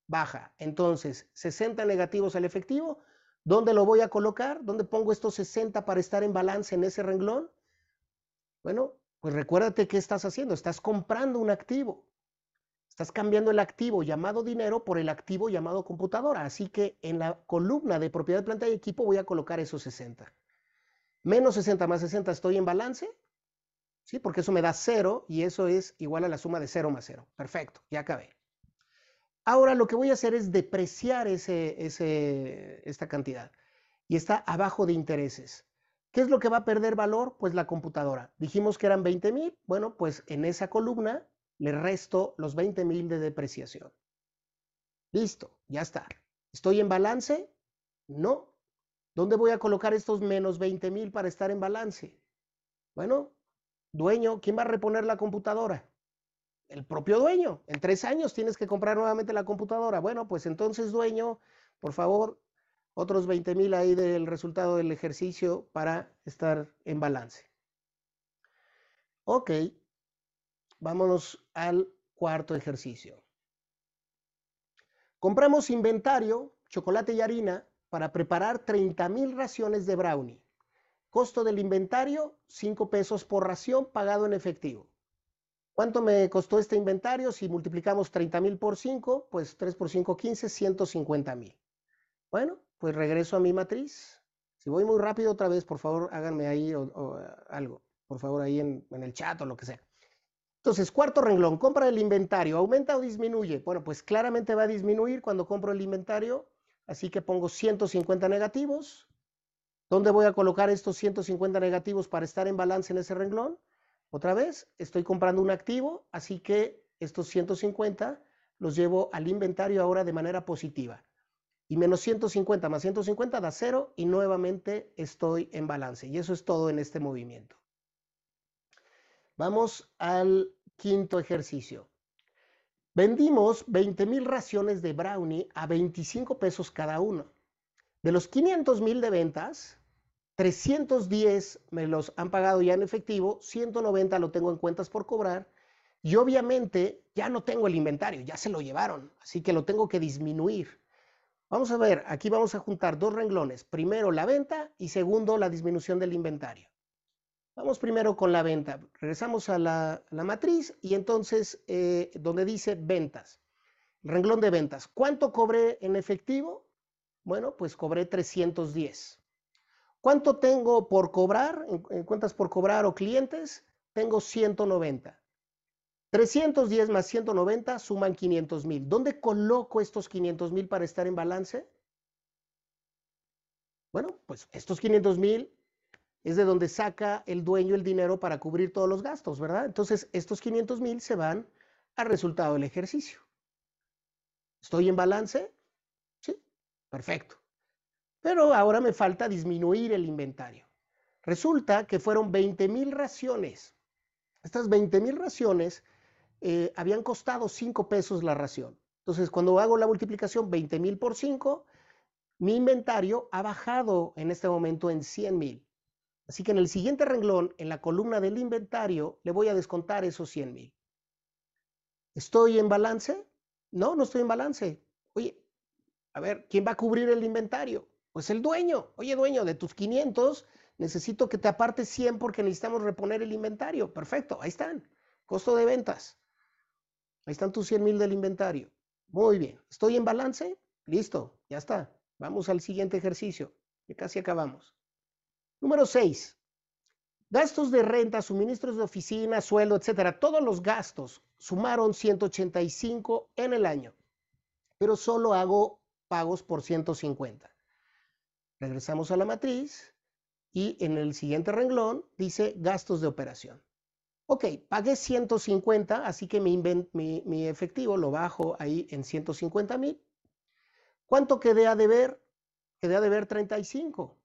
Baja. Entonces, 60 negativos al efectivo. ¿Dónde lo voy a colocar? ¿Dónde pongo estos 60 para estar en balance en ese renglón? Bueno, pues recuérdate qué estás haciendo. Estás comprando un activo. Estás cambiando el activo llamado dinero por el activo llamado computadora. Así que en la columna de propiedad, planta y equipo voy a colocar esos 60. Menos 60 más 60 estoy en balance. ¿Sí? Porque eso me da 0 y eso es igual a la suma de 0 más 0. Perfecto, ya acabé. Ahora lo que voy a hacer es depreciar ese, esta cantidad. Y está abajo de intereses. ¿Qué es lo que va a perder valor? Pues la computadora. Dijimos que eran 20 mil. Bueno, pues en esa columna le resto los 20 mil de depreciación. Listo, ya está. ¿Estoy en balance? No. ¿Dónde voy a colocar estos menos 20 mil para estar en balance? Bueno, dueño, ¿quién va a reponer la computadora? El propio dueño. En tres años tienes que comprar nuevamente la computadora. Bueno, pues entonces, dueño, por favor, otros 20 mil ahí del resultado del ejercicio para estar en balance. Ok, Vámonos al cuarto ejercicio. Compramos inventario, chocolate y harina para preparar 30 mil raciones de brownie. Costo del inventario, 5 pesos por ración pagado en efectivo. ¿Cuánto me costó este inventario? Si multiplicamos 30 mil por 5, pues 3 por 5, 15, 150 mil. Bueno, pues regreso a mi matriz. Si voy muy rápido otra vez, por favor, háganme ahí algo. Por favor, ahí en el chat o lo que sea. Entonces, cuarto renglón, compra el inventario, ¿aumenta o disminuye? Bueno, pues claramente va a disminuir cuando compro el inventario, así que pongo 150 negativos. ¿Dónde voy a colocar estos 150 negativos para estar en balance en ese renglón? Otra vez, estoy comprando un activo, así que estos 150 los llevo al inventario ahora de manera positiva. Y menos 150 más 150 da 0 y nuevamente estoy en balance. Y eso es todo en este movimiento. Vamos al quinto ejercicio. Vendimos 20 mil raciones de brownie a 25 pesos cada uno. De los 500 mil de ventas, 310 me los han pagado ya en efectivo, 190 lo tengo en cuentas por cobrar Y obviamente ya no tengo el inventario, ya se lo llevaron, así que lo tengo que disminuir. Vamos a ver, aquí vamos a juntar dos renglones. Primero la venta y segundo la disminución del inventario. Vamos primero con la venta. Regresamos a la, matriz y entonces eh, donde dice ventas, renglón de ventas. ¿Cuánto cobré en efectivo? Bueno, pues cobré 310. ¿Cuánto tengo por cobrar, en, cuentas por cobrar o clientes? Tengo 190. 310 más 190 suman 500 mil. ¿Dónde coloco estos 500 mil para estar en balance? Bueno, pues estos 500 mil es de donde saca el dueño el dinero para cubrir todos los gastos, ¿verdad? Entonces, estos 500 mil se van al resultado del ejercicio. ¿Estoy en balance? Sí, perfecto. Pero ahora me falta disminuir el inventario. Resulta que fueron 20 mil raciones. Estas 20 mil raciones eh, habían costado 5 pesos la ración. Entonces, cuando hago la multiplicación 20 mil por 5, mi inventario ha bajado en este momento en 100 mil. Así que en el siguiente renglón, en la columna del inventario, le voy a descontar esos 100 mil. ¿Estoy en balance? No, no estoy en balance. Oye, a ver, ¿quién va a cubrir el inventario? Pues el dueño. Oye, dueño, de tus 500 necesito que te apartes 100 porque necesitamos reponer el inventario. Perfecto, ahí están. Costo de ventas. Ahí están tus 100 mil del inventario. Muy bien. ¿Estoy en balance? Listo, ya está. Vamos al siguiente ejercicio. Ya casi acabamos. Número 6. Gastos de renta, suministros de oficina, sueldo, etcétera. Todos los gastos sumaron 185 en el año, pero solo hago pagos por 150. Regresamos a la matriz y en el siguiente renglón dice gastos de operación. Ok, pagué 150, así que mi, mi efectivo lo bajo ahí en 150 mil. ¿Cuánto quedé a deber? Quedé a deber 35.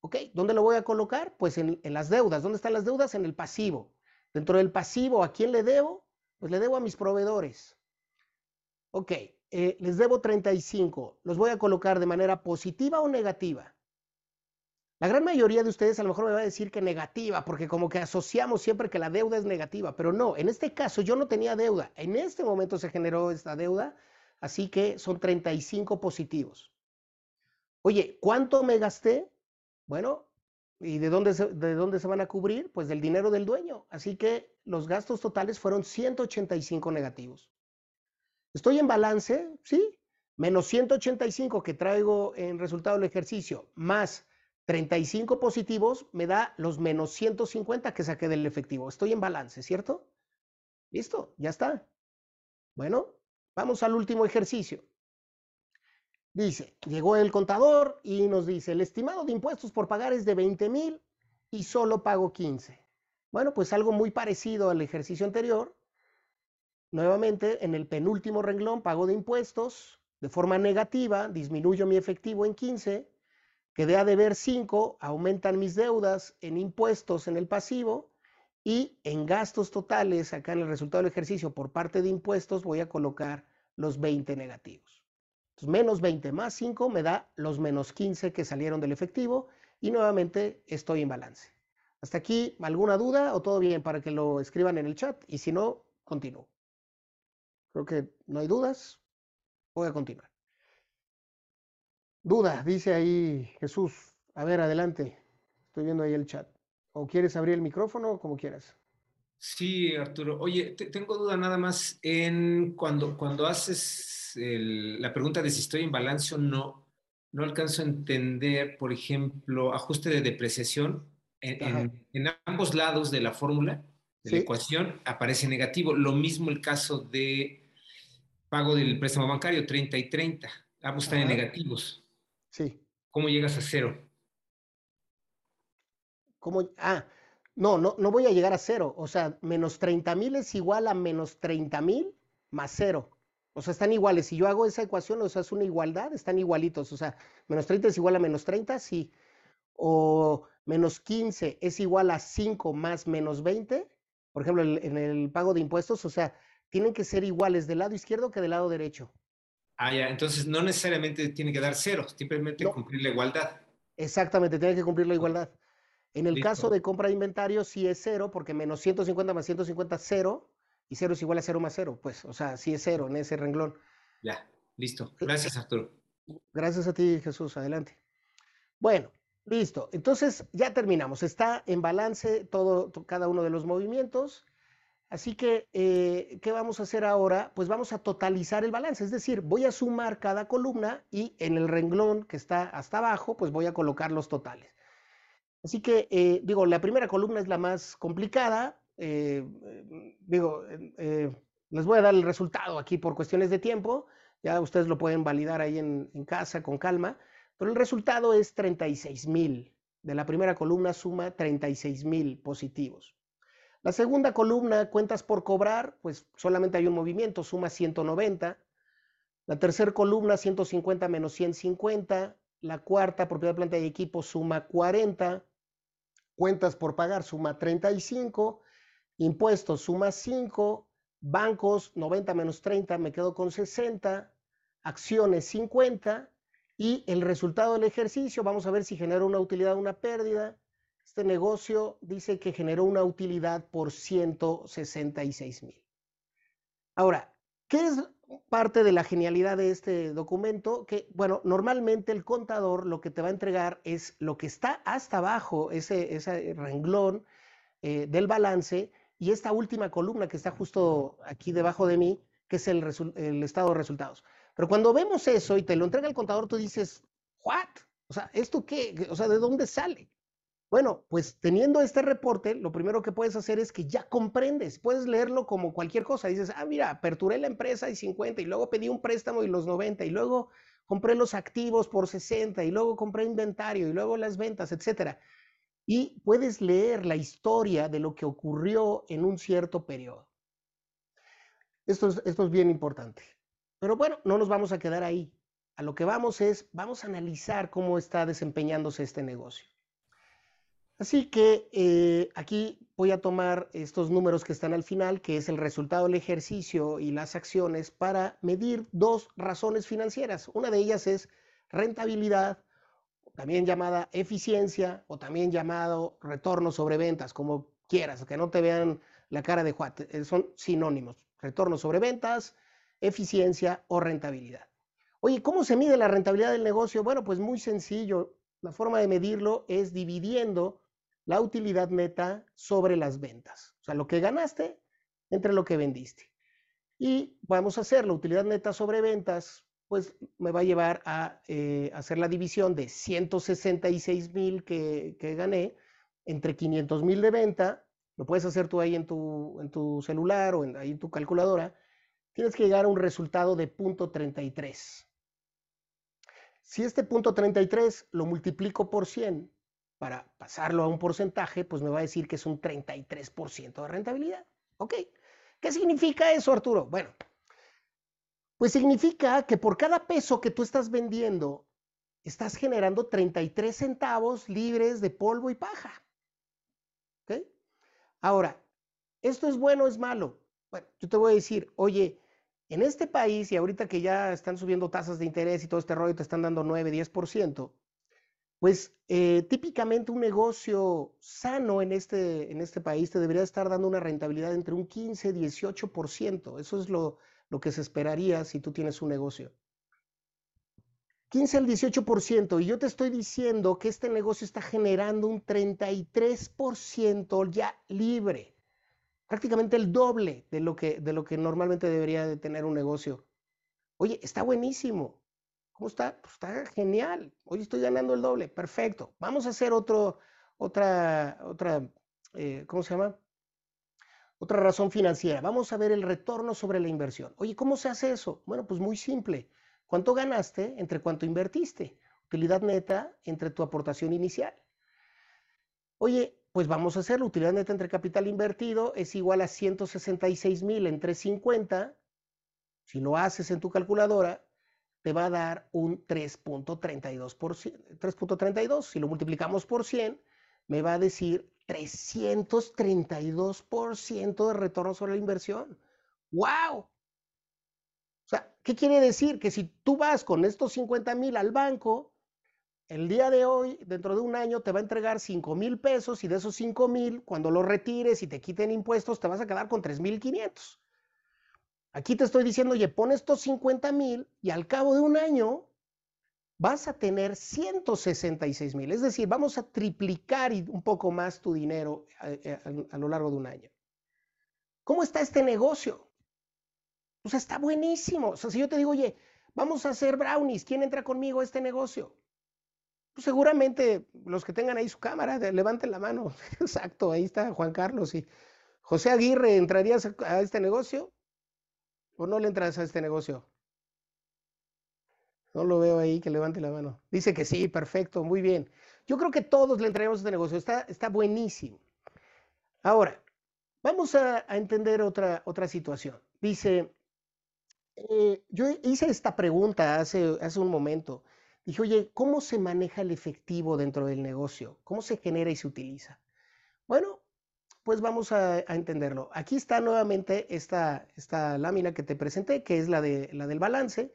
¿Ok? ¿Dónde lo voy a colocar? Pues en, las deudas. ¿Dónde están las deudas? En el pasivo. Dentro del pasivo, ¿a quién le debo? Pues le debo a mis proveedores. Ok, eh, les debo 35. ¿Los voy a colocar de manera positiva o negativa? La gran mayoría de ustedes a lo mejor me va a decir que negativa, porque como que asociamos siempre que la deuda es negativa, pero no, en este caso yo no tenía deuda. En este momento se generó esta deuda, así que son 35 positivos. Oye, ¿cuánto me gasté? Bueno, ¿y de dónde, se, de dónde se van a cubrir? Pues del dinero del dueño. Así que los gastos totales fueron 185 negativos. ¿Estoy en balance? Sí. Menos 185 que traigo en resultado del ejercicio, más 35 positivos, me da los menos 150 que saqué del efectivo. Estoy en balance, ¿cierto? Listo, ya está. Bueno, vamos al último ejercicio. Dice, llegó el contador y nos dice, el estimado de impuestos por pagar es de 20 mil y solo pago 15. Bueno, pues algo muy parecido al ejercicio anterior. Nuevamente, en el penúltimo renglón, pago de impuestos de forma negativa, disminuyo mi efectivo en 15, quedé a deber 5, aumentan mis deudas en impuestos en el pasivo y en gastos totales, acá en el resultado del ejercicio por parte de impuestos, voy a colocar los 20 negativos. Entonces, menos 20 más 5 me da los menos 15 que salieron del efectivo y nuevamente estoy en balance. Hasta aquí, ¿alguna duda o todo bien para que lo escriban en el chat? Y si no, continúo. Creo que no hay dudas. Voy a continuar. Duda, dice ahí Jesús. A ver, adelante. Estoy viendo ahí el chat. ¿O quieres abrir el micrófono? Como quieras. Sí, Arturo. Oye, tengo duda nada más en cuando, cuando haces la pregunta de si estoy en balance o no, no alcanzo a entender, por ejemplo, ajuste de depreciación. En, ambos lados de la fórmula, de la ecuación, aparece negativo. Lo mismo el caso de pago del préstamo bancario, 30 y 30. Ambos están en negativos. Sí. ¿Cómo llegas a cero? ¿Cómo? Ah, no, no, no voy a llegar a cero. O sea, menos 30 mil es igual a menos 30 mil más cero. O sea, están iguales. Si yo hago esa ecuación, o sea, es una igualdad, están igualitos. O sea, menos 30 es igual a menos 30, sí. O menos 15 es igual a 5 más menos 20. Por ejemplo, en el pago de impuestos, o sea, tienen que ser iguales del lado izquierdo que del lado derecho. Ah, ya. Entonces, no necesariamente tiene que dar cero, simplemente cumplir la igualdad. Exactamente, tiene que cumplir la igualdad. En el caso de compra de inventario, sí es cero, porque menos 150 más 150, cero. Y 0 es igual a 0 más 0. Pues, o sea, sí es 0 en ese renglón. Ya, listo. Gracias, Arturo. Gracias a ti, Jesús. Adelante. Bueno, listo. Entonces ya terminamos. Está en balance todo, cada uno de los movimientos. Así que, eh, ¿qué vamos a hacer ahora? Pues vamos a totalizar el balance, es decir, voy a sumar cada columna y en el renglón que está hasta abajo, pues voy a colocar los totales. Así que, eh, digo, la primera columna es la más complicada. Eh, digo, les voy a dar el resultado aquí por cuestiones de tiempo. Ya ustedes lo pueden validar ahí en, en casa con calma. Pero el resultado es 36 mil. De la primera columna suma 36 mil positivos. La segunda columna, cuentas por cobrar, pues solamente hay un movimiento, suma 190. La tercera columna, 150 menos 150. La cuarta, propiedad planta y equipo, suma 40. Cuentas por pagar, suma 35. Impuestos, suma 5. Bancos, 90 menos 30, me quedo con 60. Acciones, 50. Y el resultado del ejercicio, vamos a ver si genera una utilidad o una pérdida. Este negocio dice que generó una utilidad por 166 mil. Ahora, ¿qué es parte de la genialidad de este documento? Que, bueno, normalmente el contador lo que te va a entregar es lo que está hasta abajo, ese, ese renglón eh, del balance, y esta última columna que está justo aquí debajo de mí, que es el, el estado de resultados. Pero cuando vemos eso y te lo entrega el contador, tú dices, ¿what? O sea, ¿esto qué? O sea, ¿de dónde sale? Bueno, pues teniendo este reporte, lo primero que puedes hacer es que ya comprendes, puedes leerlo como cualquier cosa. Dices, ah, mira, aperturé la empresa y 50 y luego pedí un préstamo y los 90 y luego compré los activos por 60 y luego compré inventario y luego las ventas, etcétera. Y puedes leer la historia de lo que ocurrió en un cierto periodo. Esto es, esto es bien importante. Pero bueno, no nos vamos a quedar ahí. A lo que vamos es, vamos a analizar cómo está desempeñándose este negocio. Así que eh, aquí voy a tomar estos números que están al final, que es el resultado del ejercicio y las acciones, para medir dos razones financieras. Una de ellas es rentabilidad, también llamada eficiencia o también llamado retorno sobre ventas, como quieras, que no te vean la cara de Juan, eh, son sinónimos. Retorno sobre ventas, eficiencia o rentabilidad. Oye, ¿cómo se mide la rentabilidad del negocio? Bueno, pues muy sencillo. La forma de medirlo es dividiendo la utilidad neta sobre las ventas. O sea, lo que ganaste entre lo que vendiste. Y vamos a hacer la utilidad neta sobre ventas, pues me va a llevar a eh, hacer la división de 166 mil que, gané entre 500 mil de venta. Lo puedes hacer tú ahí en tu, celular o en, ahí en tu calculadora. Tienes que llegar a un resultado de punto 33. Si este punto 33 lo multiplico por 100, para pasarlo a un porcentaje, pues me va a decir que es un 33% de rentabilidad. ¿Ok? ¿Qué significa eso, Arturo? Bueno, pues significa que por cada peso que tú estás vendiendo, estás generando 33 centavos libres de polvo y paja. ¿Ok? Ahora, ¿esto es bueno o es malo? Bueno, yo te voy a decir, oye, en este país, y ahorita que ya están subiendo tasas de interés y todo este rollo te están dando 9, 10%, pues eh, típicamente un negocio sano en este, en este país te debería estar dando una rentabilidad entre un 15 y 18%. Eso es lo, lo que se esperaría si tú tienes un negocio. 15 al 18%. Y yo te estoy diciendo que este negocio está generando un 33% ya libre. Prácticamente el doble de lo que, de lo que normalmente debería de tener un negocio. Oye, está buenísimo. ¿Cómo está? Pues está genial. Hoy estoy ganando el doble. Perfecto. Vamos a hacer otro, otra, otra, eh, ¿cómo se llama? Otra razón financiera. Vamos a ver el retorno sobre la inversión. Oye, ¿cómo se hace eso? Bueno, pues muy simple. ¿Cuánto ganaste entre cuánto invertiste? Utilidad neta entre tu aportación inicial. Oye, pues vamos a hacer la utilidad neta entre capital invertido es igual a 166 mil entre 50. Si lo haces en tu calculadora, te va a dar un 3.32%. 3.32, si lo multiplicamos por 100, me va a decir 332% de retorno sobre la inversión. ¡Wow! O sea, ¿qué quiere decir? Que si tú vas con estos 50 mil al banco, el día de hoy, dentro de un año, te va a entregar 5 mil pesos y de esos 5 mil, cuando los retires y te quiten impuestos, te vas a quedar con 3 mil 500. Aquí te estoy diciendo, oye, pon estos 50 mil y al cabo de un año vas a tener 166 mil. Es decir, vamos a triplicar un poco más tu dinero eh, eh, a, lo largo de un año. ¿Cómo está este negocio? Pues está buenísimo. O sea, si yo te digo, oye, vamos a hacer brownies, ¿quién entra conmigo a este negocio? Pues seguramente los que tengan ahí su cámara, levanten la mano. Exacto, ahí está Juan Carlos y José Aguirre, ¿entrarías a este negocio? ¿O no le entras a este negocio? No lo veo ahí, que levante la mano. Dice que sí, perfecto, muy bien. Yo creo que todos le entraremos a este negocio, está, está buenísimo. Ahora, vamos a, entender otra, otra situación. Dice, eh, yo hice esta pregunta hace, hace un momento. Dije, oye, ¿cómo se maneja el efectivo dentro del negocio? ¿Cómo se genera y se utiliza? Bueno, pues vamos a, entenderlo. Aquí está nuevamente esta, esta lámina que te presenté, que es la, de, la del balance.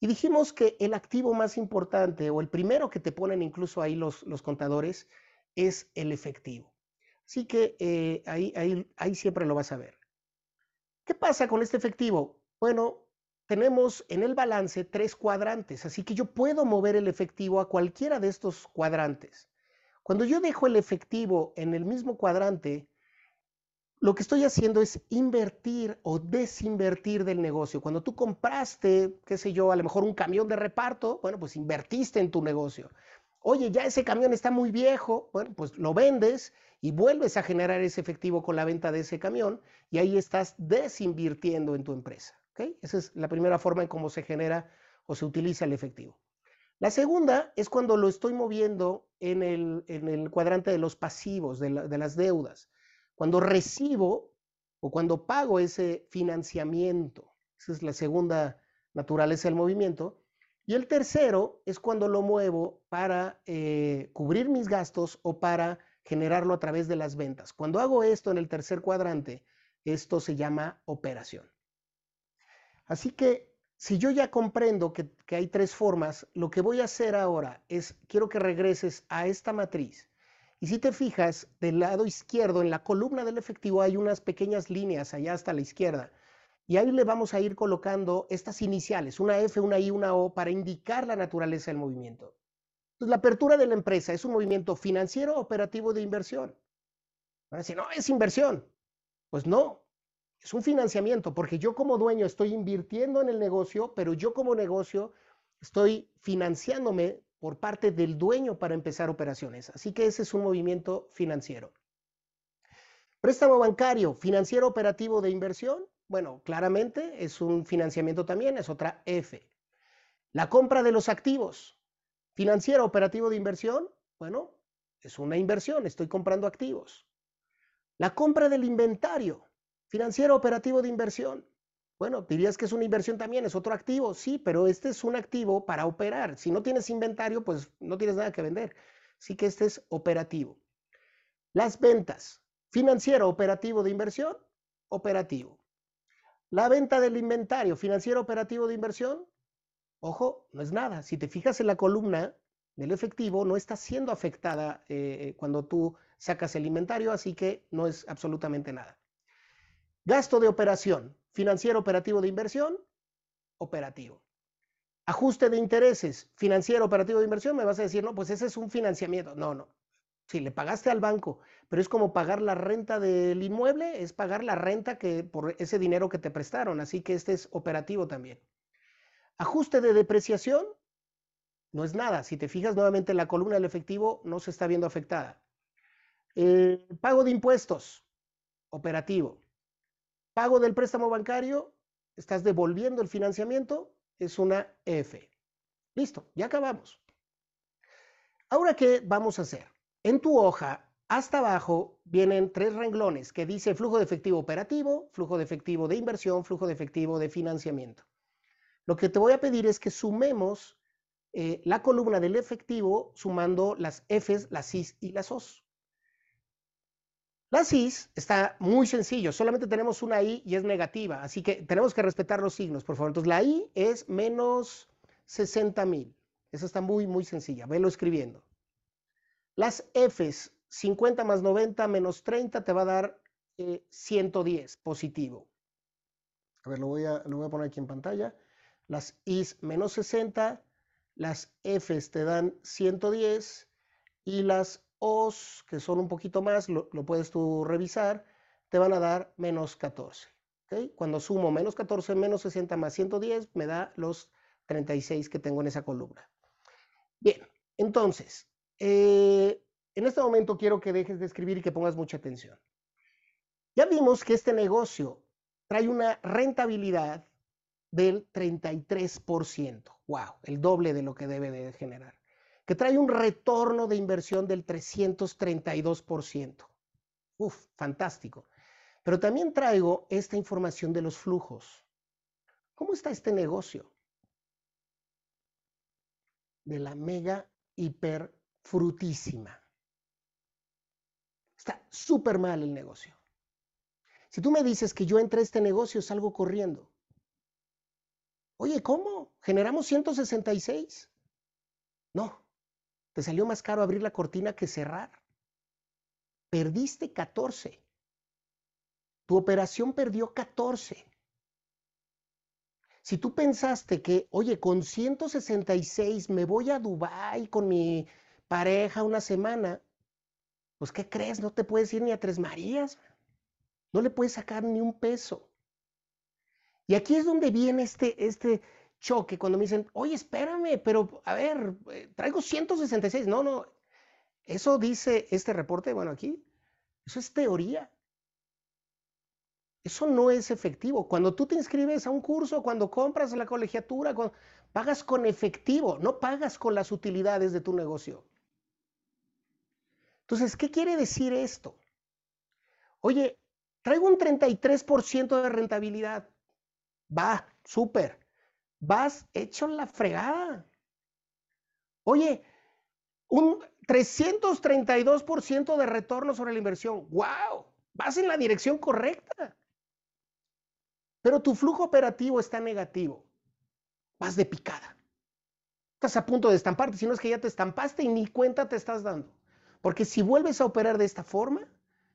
Y dijimos que el activo más importante o el primero que te ponen incluso ahí los, contadores es el efectivo. Así que eh, ahí siempre lo vas a ver. ¿Qué pasa con este efectivo? Bueno, tenemos en el balance tres cuadrantes, así que yo puedo mover el efectivo a cualquiera de estos cuadrantes. Cuando yo dejo el efectivo en el mismo cuadrante, lo que estoy haciendo es invertir o desinvertir del negocio. Cuando tú compraste, qué sé yo, a lo mejor un camión de reparto, bueno, pues invertiste en tu negocio. Oye, ya ese camión está muy viejo, bueno, pues lo vendes y vuelves a generar ese efectivo con la venta de ese camión y ahí estás desinvirtiendo en tu empresa. ¿okay? Esa es la primera forma en cómo se genera o se utiliza el efectivo. La segunda es cuando lo estoy moviendo en el, en el cuadrante de los pasivos, de, de las deudas. Cuando recibo o cuando pago ese financiamiento, esa es la segunda naturaleza del movimiento. Y el tercero es cuando lo muevo para eh, cubrir mis gastos o para generarlo a través de las ventas. Cuando hago esto en el tercer cuadrante, esto se llama operación. Así que si yo ya comprendo que, que, hay tres formas, lo que voy a hacer ahora es, quiero que regreses a esta matriz y si te fijas, del lado izquierdo, en la columna del efectivo, hay unas pequeñas líneas allá hasta la izquierda. Y ahí le vamos a ir colocando estas iniciales, una F, una I, una O, para indicar la naturaleza del movimiento. Entonces, la apertura de la empresa es un movimiento financiero operativo de inversión. Van a decir, no, es inversión. Pues no, es un financiamiento, porque yo como dueño estoy invirtiendo en el negocio, pero yo como negocio estoy financiándome por parte del dueño para empezar operaciones. Así que ese es un movimiento financiero. Préstamo bancario, financiero operativo de inversión. Bueno, claramente es un financiamiento también, es otra F. La compra de los activos, financiero operativo de inversión. Bueno, es una inversión, estoy comprando activos. La compra del inventario, financiero operativo de inversión. Bueno, dirías que es una inversión también, es otro activo, sí, pero este es un activo para operar. Si no tienes inventario, pues no tienes nada que vender. Así que este es operativo. Las ventas, financiero operativo de inversión, operativo. La venta del inventario, financiero operativo de inversión, ojo, no es nada. Si te fijas en la columna del efectivo, no está siendo afectada eh, cuando tú sacas el inventario, así que no es absolutamente nada. Gasto de operación, Financiero operativo de inversión, operativo. Ajuste de intereses, financiero operativo de inversión, me vas a decir, no, pues ese es un financiamiento. No, no. Si le pagaste al banco, pero es como pagar la renta del inmueble, es pagar la renta que por ese dinero que te prestaron. Así que este es operativo también. Ajuste de depreciación, no es nada. Si te fijas nuevamente la columna del efectivo, no se está viendo afectada. Eh, pago de impuestos, operativo. Pago del préstamo bancario, estás devolviendo el financiamiento, es una F. Listo, ya acabamos. Ahora, ¿qué vamos a hacer? En tu hoja, hasta abajo, vienen tres renglones que dice flujo de efectivo operativo, flujo de efectivo de inversión, flujo de efectivo de financiamiento. Lo que te voy a pedir es que sumemos eh, la columna del efectivo sumando las Fs, las Cis y las Os. La CIS está muy sencillo, solamente tenemos una I y es negativa, así que tenemos que respetar los signos, por favor. Entonces la I es menos 60 mil, Esa está muy, muy sencilla. Velo escribiendo. Las Fs, 50 más 90 menos 30 te va a dar 110 eh, positivo. A ver, lo voy a, lo voy a poner aquí en pantalla. Las Is menos 60, las Fs te dan 110 y las Os, que son un poquito más, lo, puedes tú revisar, te van a dar menos 14. Cuando sumo menos 14 menos 60 más 110, me da los 36 que tengo en esa columna. Bien, entonces, eh, en este momento quiero que dejes de escribir y que pongas mucha atención. Ya vimos que este negocio trae una rentabilidad del 33%. ¡Wow! El doble de lo que debe de generar. Que trae un retorno de inversión del 332%. Uf, fantástico. Pero también traigo esta información de los flujos. ¿Cómo está este negocio? De la mega hiper frutísima. Está súper mal el negocio. Si tú me dices que yo entré a este negocio, salgo corriendo. Oye, ¿cómo? ¿Generamos 166? No, te salió más caro abrir la cortina que cerrar. Perdiste 14. Tu operación perdió 14. Si tú pensaste que, oye, con 166 me voy a Dubái con mi pareja una semana, pues ¿qué crees? No te puedes ir ni a Tres Marías. No le puedes sacar ni un peso. Y aquí es donde viene este, este choque, cuando me dicen, oye, espérame, pero a ver, eh, traigo 166. No, no, eso dice este reporte, bueno, aquí, eso es teoría. Eso no es efectivo. Cuando tú te inscribes a un curso, cuando compras la colegiatura, pagas con efectivo, no pagas con las utilidades de tu negocio. Entonces, ¿qué quiere decir esto? Oye, traigo un 33% de rentabilidad. Va, súper. Vas hecho la fregada. Oye, un 332% de retorno sobre la inversión. ¡Wow! Vas en la dirección correcta. Pero tu flujo operativo está negativo. Vas de picada. Estás a punto de estamparte, si no es que ya te estampaste y ni cuenta te estás dando. Porque si vuelves a operar de esta forma,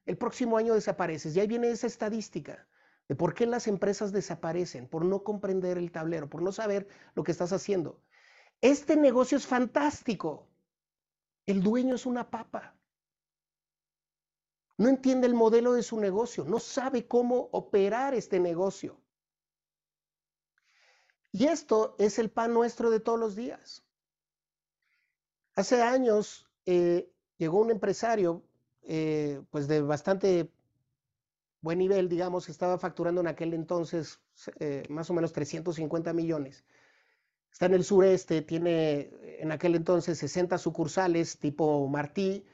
el próximo año desapareces. Y ahí viene esa estadística de por qué las empresas desaparecen, por no comprender el tablero, por no saber lo que estás haciendo. Este negocio es fantástico. El dueño es una papa. No entiende el modelo de su negocio, no sabe cómo operar este negocio. Y esto es el pan nuestro de todos los días. Hace años eh, llegó un empresario, eh, pues de bastante buen nivel, digamos, estaba facturando en aquel entonces eh, más o menos 350 millones. Está en el sureste, tiene en aquel entonces 60 sucursales tipo Martí,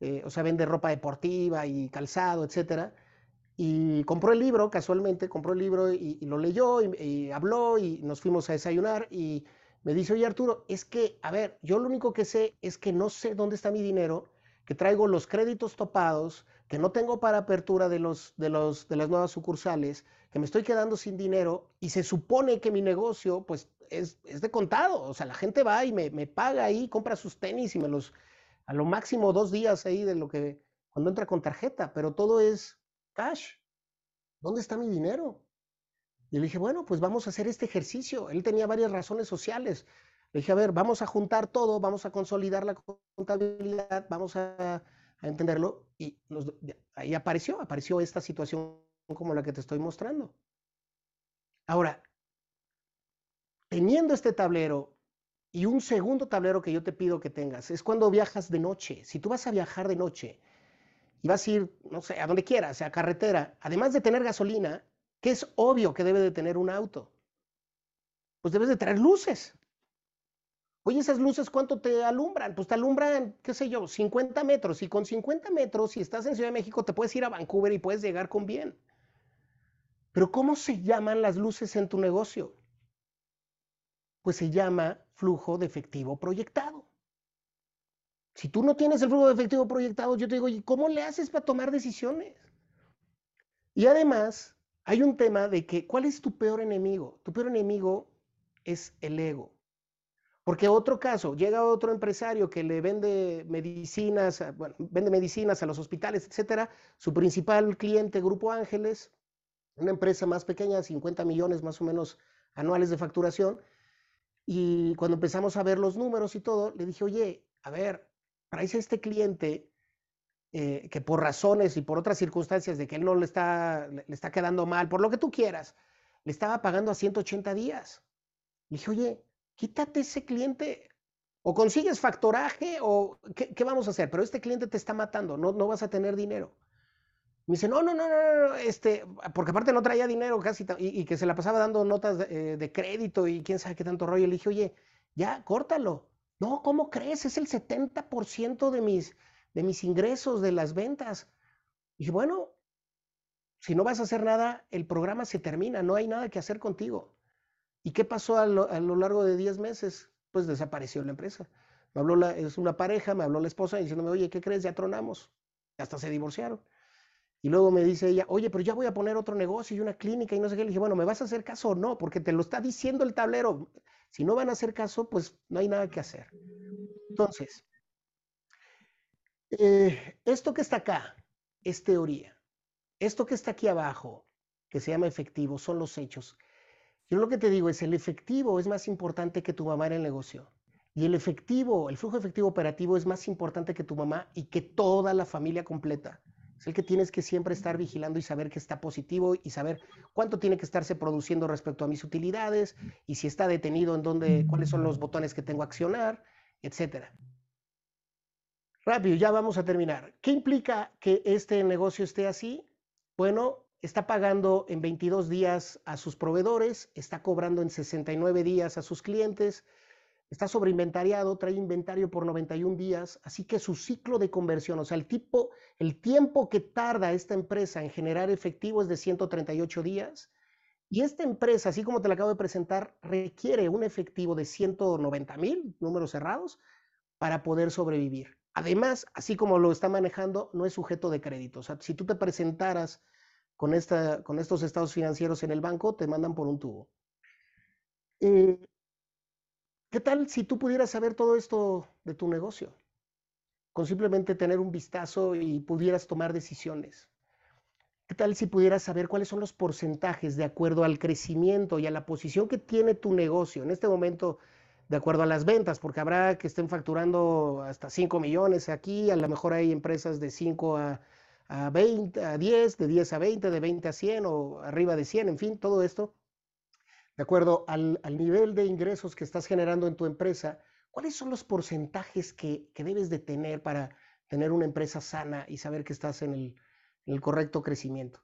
eh, o sea, vende ropa deportiva y calzado, etcétera. Y compró el libro, casualmente, compró el libro y, lo leyó y, y, habló y nos fuimos a desayunar y me dice, oye Arturo, es que, a ver, yo lo único que sé es que no sé dónde está mi dinero, que traigo los créditos topados, que no tengo para apertura de, los, de, los, de las nuevas sucursales, que me estoy quedando sin dinero y se supone que mi negocio pues es, es de contado. O sea, la gente va y me, me, paga ahí, compra sus tenis y me los, a lo máximo dos días ahí de lo que, cuando entra con tarjeta, pero todo es cash. ¿Dónde está mi dinero? Y le dije, bueno, pues vamos a hacer este ejercicio. Él tenía varias razones sociales. Le dije, a ver, vamos a juntar todo, vamos a consolidar la contabilidad, vamos a a entenderlo y ahí apareció, apareció esta situación como la que te estoy mostrando. Ahora, teniendo este tablero y un segundo tablero que yo te pido que tengas, es cuando viajas de noche. Si tú vas a viajar de noche y vas a ir, no sé, a donde quieras, a carretera, además de tener gasolina, que es obvio que debe de tener un auto, pues debes de traer luces. Oye, esas luces, ¿cuánto te alumbran? Pues te alumbran, qué sé yo, 50 metros. Y con 50 metros, si estás en Ciudad de México, te puedes ir a Vancouver y puedes llegar con bien. Pero ¿cómo se llaman las luces en tu negocio? Pues se llama flujo de efectivo proyectado. Si tú no tienes el flujo de efectivo proyectado, yo te digo, ¿y cómo le haces para tomar decisiones? Y además, hay un tema de que, ¿cuál es tu peor enemigo? Tu peor enemigo es el ego. Porque otro caso, llega otro empresario que le vende medicinas, bueno, vende medicinas a los hospitales, etcétera. Su principal cliente, Grupo Ángeles, una empresa más pequeña, 50 millones más o menos anuales de facturación. Y cuando empezamos a ver los números y todo, le dije, oye, a ver, traes a este cliente eh, que por razones y por otras circunstancias de que él no le está, le está quedando mal, por lo que tú quieras, le estaba pagando a 180 días. Le dije, oye, quítate ese cliente o consigues factoraje o ¿qué, ¿qué, vamos a hacer, pero este cliente te está matando, no, no vas a tener dinero. Me dice, no, no, no, no, este, porque aparte no traía dinero casi, y, que se la pasaba dando notas de, eh, de, crédito y quién sabe qué tanto rollo. Le dije, oye, ya, córtalo. No, ¿cómo crees? Es el 70% de mis, de mis ingresos, de las ventas. Y dije, bueno, si no vas a hacer nada, el programa se termina, no hay nada que hacer contigo. ¿Y qué pasó a lo, largo de 10 meses? Pues desapareció la empresa. Me habló la, es una pareja, me habló la esposa diciéndome, oye, ¿qué crees? Ya tronamos. Hasta se divorciaron. Y luego me dice ella, oye, pero ya voy a poner otro negocio y una clínica y no sé qué. Le dije, bueno, ¿me vas a hacer caso o no? Porque te lo está diciendo el tablero. Si no van a hacer caso, pues no hay nada que hacer. Entonces, eh, esto que está acá es teoría. Esto que está aquí abajo, que se llama efectivo, son los hechos. Yo lo que te digo es, el efectivo es más importante que tu mamá en el negocio. Y el efectivo, el flujo efectivo operativo es más importante que tu mamá y que toda la familia completa. Es el que tienes que siempre estar vigilando y saber que está positivo y saber cuánto tiene que estarse produciendo respecto a mis utilidades y si está detenido en dónde, cuáles son los botones que tengo a accionar, etcétera. Rápido, ya vamos a terminar. ¿Qué implica que este negocio esté así? Bueno, está pagando en 22 días a sus proveedores, está cobrando en 69 días a sus clientes, está sobreinventariado, trae inventario por 91 días, así que su ciclo de conversión, o sea, el tipo, el tiempo que tarda esta empresa en generar efectivo es de 138 días. Y esta empresa, así como te la acabo de presentar, requiere un efectivo de 190 mil, números cerrados, para poder sobrevivir. Además, así como lo está manejando, no es sujeto de crédito. O sea, si tú te presentaras con, esta, con estos estados financieros en el banco, te mandan por un tubo. Eh, ¿Qué tal si tú pudieras saber todo esto de tu negocio? Con simplemente tener un vistazo y pudieras tomar decisiones. ¿Qué tal si pudieras saber cuáles son los porcentajes de acuerdo al crecimiento y a la posición que tiene tu negocio en este momento, de acuerdo a las ventas? Porque habrá que estén facturando hasta 5 millones aquí, a lo mejor hay empresas de 5 a, a 20, a 10, de 10 a 20, de 20 a 100 o arriba de 100, en fin, todo esto de acuerdo al, al, nivel de ingresos que estás generando en tu empresa, ¿cuáles son los porcentajes que, que debes de tener para tener una empresa sana y saber que estás en el, en el correcto crecimiento?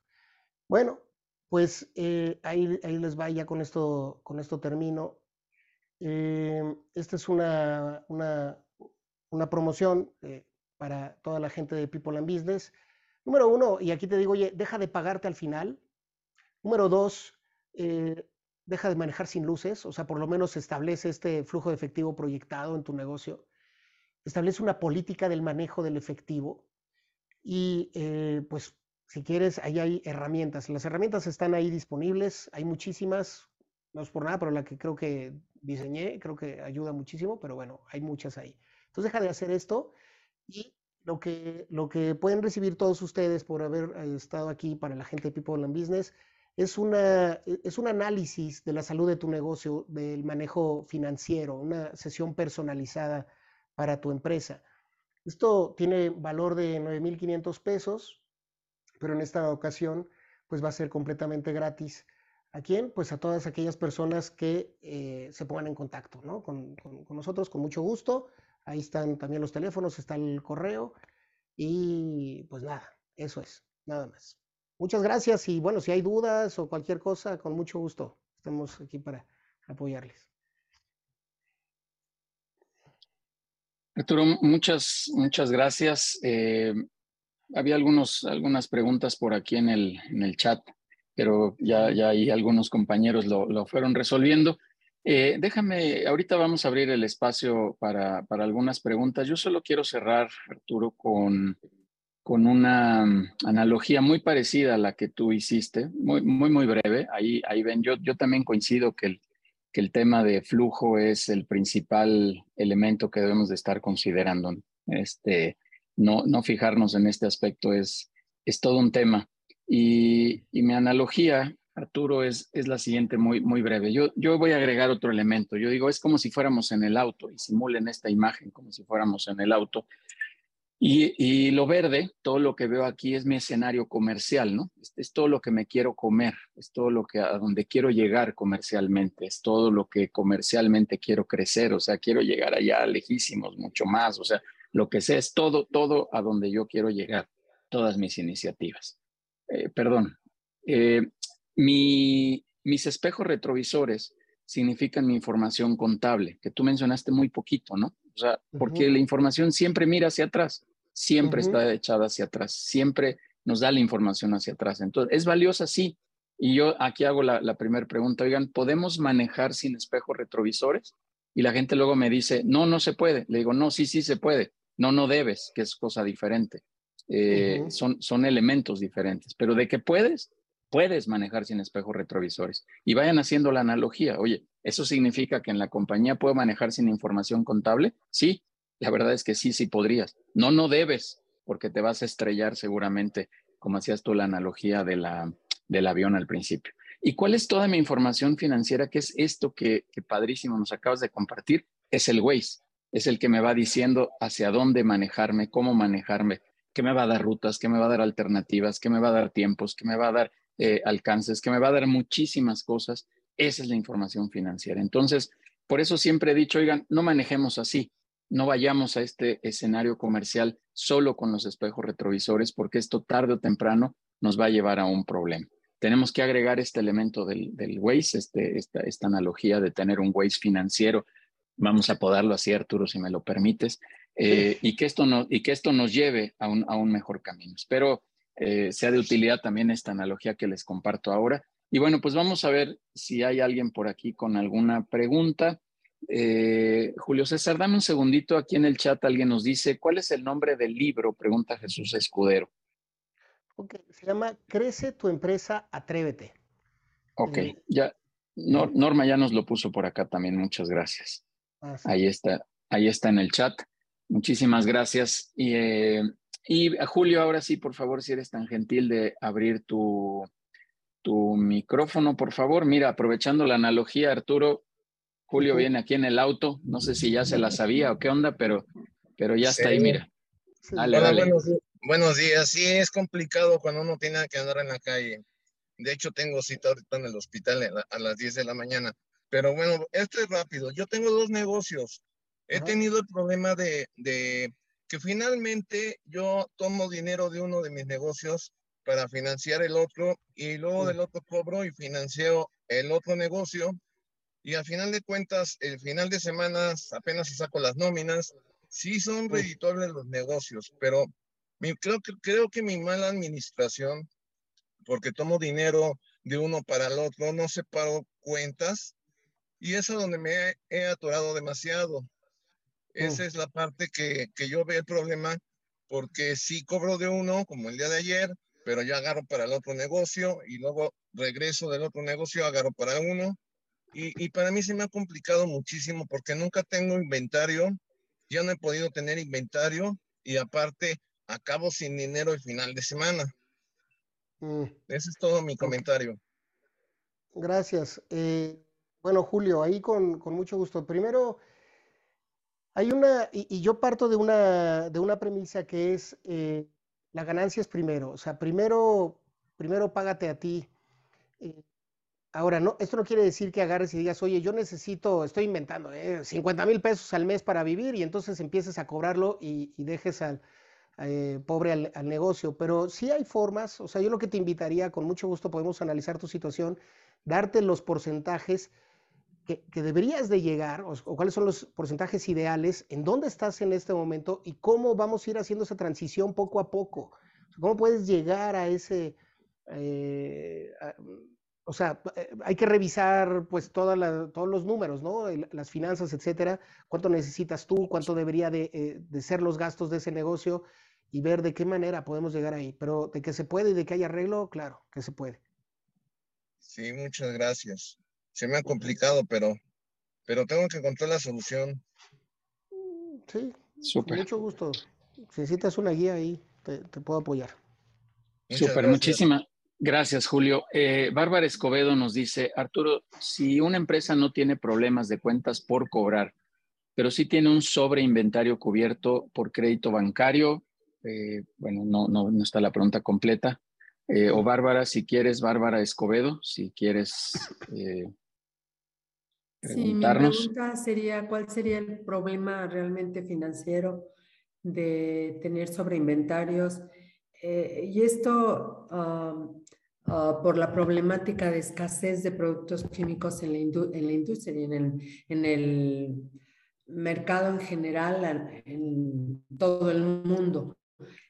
Bueno, pues eh, ahí, ahí, les va, ya con esto, con esto termino. Eh, esta es una, una, una promoción eh, para toda la gente de People and Business. Número uno, y aquí te digo, oye, deja de pagarte al final. Número dos, eh, deja de manejar sin luces, o sea, por lo menos establece este flujo de efectivo proyectado en tu negocio, establece una política del manejo del efectivo y eh, pues si quieres, ahí hay herramientas. Las herramientas están ahí disponibles, hay muchísimas, no es por nada, pero la que creo que diseñé, creo que ayuda muchísimo, pero bueno, hay muchas ahí. Entonces deja de hacer esto y lo que, lo que pueden recibir todos ustedes por haber eh, estado aquí para la gente de People and Business es, una, e, es un análisis de la salud de tu negocio, del manejo financiero, una sesión personalizada para tu empresa. Esto tiene valor de 9.500 pesos, pero en esta ocasión pues va a ser completamente gratis. ¿A quién? Pues a todas aquellas personas que eh, se pongan en contacto ¿no? con, con, con nosotros, con mucho gusto. Ahí están también los teléfonos, está el correo y pues nada, eso es, nada más. Muchas gracias y bueno, si hay dudas o cualquier cosa, con mucho gusto. Estamos aquí para apoyarles. Arturo, muchas, muchas gracias. Eh, había algunos, algunas preguntas por aquí en el, en el chat, pero ya, ya ahí algunos compañeros lo, lo fueron resolviendo. Eh, déjame, ahorita vamos a abrir el espacio para, para algunas preguntas. Yo solo quiero cerrar, Arturo, con con una mm, analogía muy parecida a la que tú hiciste, muy, muy, muy breve. Ahí, ahí ven, yo, yo también coincido que el, que el tema de flujo es el principal elemento que debemos de estar considerando. Este, no, no fijarnos en este aspecto es, es todo un tema. Y, y mi analogía, Arturo, es, es la siguiente, muy, muy breve. Yo, yo voy a agregar otro elemento. Yo digo, es como si fuéramos en el auto y simulen esta imagen como si fuéramos en el auto. Y, lo verde, todo lo que veo aquí es mi escenario comercial, ¿no? Es, todo lo que me quiero comer, es todo lo que a donde quiero llegar comercialmente, es todo lo que comercialmente quiero crecer, o sea, quiero llegar allá lejísimos, mucho más, o sea, lo que sé es todo, todo a donde yo quiero llegar, todas mis iniciativas. Eh, perdón, eh, mis espejos retrovisores significan mi información contable, que tú mencionaste muy poquito, ¿no? O sea, porque la información siempre mira hacia atrás, siempre está echada hacia atrás, siempre nos da la información hacia atrás. Entonces, ¿es valiosa? Sí. Y yo aquí hago la, la primera pregunta, oigan, ¿podemos manejar sin espejos retrovisores? Y la gente luego me dice, no, no se puede. Le digo, no, sí, sí se puede. No, no debes, que es cosa diferente. Eh, son, son elementos diferentes, pero de que puedes, puedes manejar sin espejos retrovisores. Y vayan haciendo la analogía. Oye, ¿eso significa que en la compañía puedo manejar sin información contable? Sí, la verdad es que sí, sí podrías. No, no debes, porque te vas a estrellar seguramente, como hacías tú la analogía de la, del avión al principio. ¿Y cuál es toda mi información financiera? ¿Qué es esto que, que padrísimo nos acabas de compartir? Es el Waze. Es el que me va diciendo hacia dónde manejarme, cómo manejarme, qué me va a dar rutas, qué me va a dar alternativas, qué me va a dar tiempos, qué me va a dar eh, alcances, que me va a dar muchísimas cosas. Esa es la información financiera. Entonces, por eso siempre he dicho, oigan, no manejemos así, no vayamos a este escenario comercial solo con los espejos retrovisores, porque esto tarde o temprano nos va a llevar a un problema. Tenemos que agregar este elemento del, del Waze, este, esta, esta analogía de tener un Waze financiero, vamos a podarlo así, Arturo, si me lo permites, eh, y, que esto no, y que esto nos lleve a un, a un mejor camino. Espero eh, sea de utilidad también esta analogía que les comparto ahora. Y bueno, pues vamos a ver si hay alguien por aquí con alguna pregunta. Eh, Julio César, dame un segundito. Aquí en el chat alguien nos dice, ¿cuál es el nombre del libro? Pregunta Jesús Escudero. Ok, se llama Crece tu empresa, atrévete. Ok, eh, ya. Norma ya nos lo puso por acá también, muchas gracias. Ah, ahí está, ahí está en el chat. Muchísimas gracias. Y y a Julio, ahora sí, por favor, si eres tan gentil de abrir tu, tu micrófono, por favor. Mira, aprovechando la analogía, Arturo, Julio viene aquí en el auto. No sé si ya se la sabía o qué onda, pero, pero ya está ahí, mira. Dale, dale. Buenos, días. Sí, es complicado cuando uno tiene que andar en la calle. De hecho, tengo cita ahorita en el hospital a las 10 de la mañana. Pero bueno, esto es rápido. Yo tengo dos negocios. He tenido el problema de, de que finalmente yo tomo dinero de uno de mis negocios para financiar el otro y luego del otro cobro y financio el otro negocio. Y al final de cuentas, el final de semanas apenas saco las nóminas, sí son reditables los negocios, pero creo, que, creo que mi mala administración, porque tomo dinero de uno para el otro, no separo cuentas. Y es a donde me he atorado demasiado. Esa es la parte que, que yo veo el problema, porque sí cobro de uno, como el día de ayer, pero yo agarro para el otro negocio y luego regreso del otro negocio, agarro para uno. Y, y, para mí se me ha complicado muchísimo porque nunca tengo inventario, ya no he podido tener inventario y aparte acabo sin dinero el final de semana. Mm. Ese es todo mi comentario. Gracias. Eh, bueno, Julio, ahí con, con mucho gusto. Primero, hay una, y, yo parto de una, de una premisa que es eh, la ganancia es primero, o sea, primero, primero págate a ti. Eh, ahora, no, esto no quiere decir que agarres y digas, oye, yo necesito, estoy inventando, eh, 50 mil pesos al mes para vivir y entonces empieces a cobrarlo y, dejes al eh, pobre al, al, negocio. Pero sí hay formas, o sea, yo lo que te invitaría, con mucho gusto podemos analizar tu situación, darte los porcentajes que, deberías de llegar o, cuáles son los porcentajes ideales, en dónde estás en este momento y cómo vamos a ir haciendo esa transición poco a poco. ¿Cómo puedes llegar a ese... Eh, o sea, eh, hay que revisar pues todos los números, ¿no? Las finanzas, etcétera. ¿Cuánto necesitas tú? ¿Cuánto debería de, eh, de, ser los gastos de ese negocio? Y ver de qué manera podemos llegar ahí. Pero de que se puede y de que hay arreglo, claro, que se puede. Sí, muchas gracias se me ha complicado, pero pero tengo que encontrar la solución. Sí, Super. mucho gusto. Si necesitas una guía ahí, te, puedo apoyar. Súper, muchísimas gracias, Julio. Eh, Bárbara Escobedo nos dice, Arturo, si una empresa no tiene problemas de cuentas por cobrar, pero sí tiene un sobreinventario cubierto por crédito bancario, eh, bueno, no, no, no, está la pregunta completa. Eh, o Bárbara, si quieres, Bárbara Escobedo, si quieres Sí, mi pregunta sería, ¿cuál sería el problema realmente financiero de tener sobreinventarios? Eh, y esto ah, por la problemática de escasez de productos químicos en la, en la industria y en el, en el mercado en general, en todo el mundo.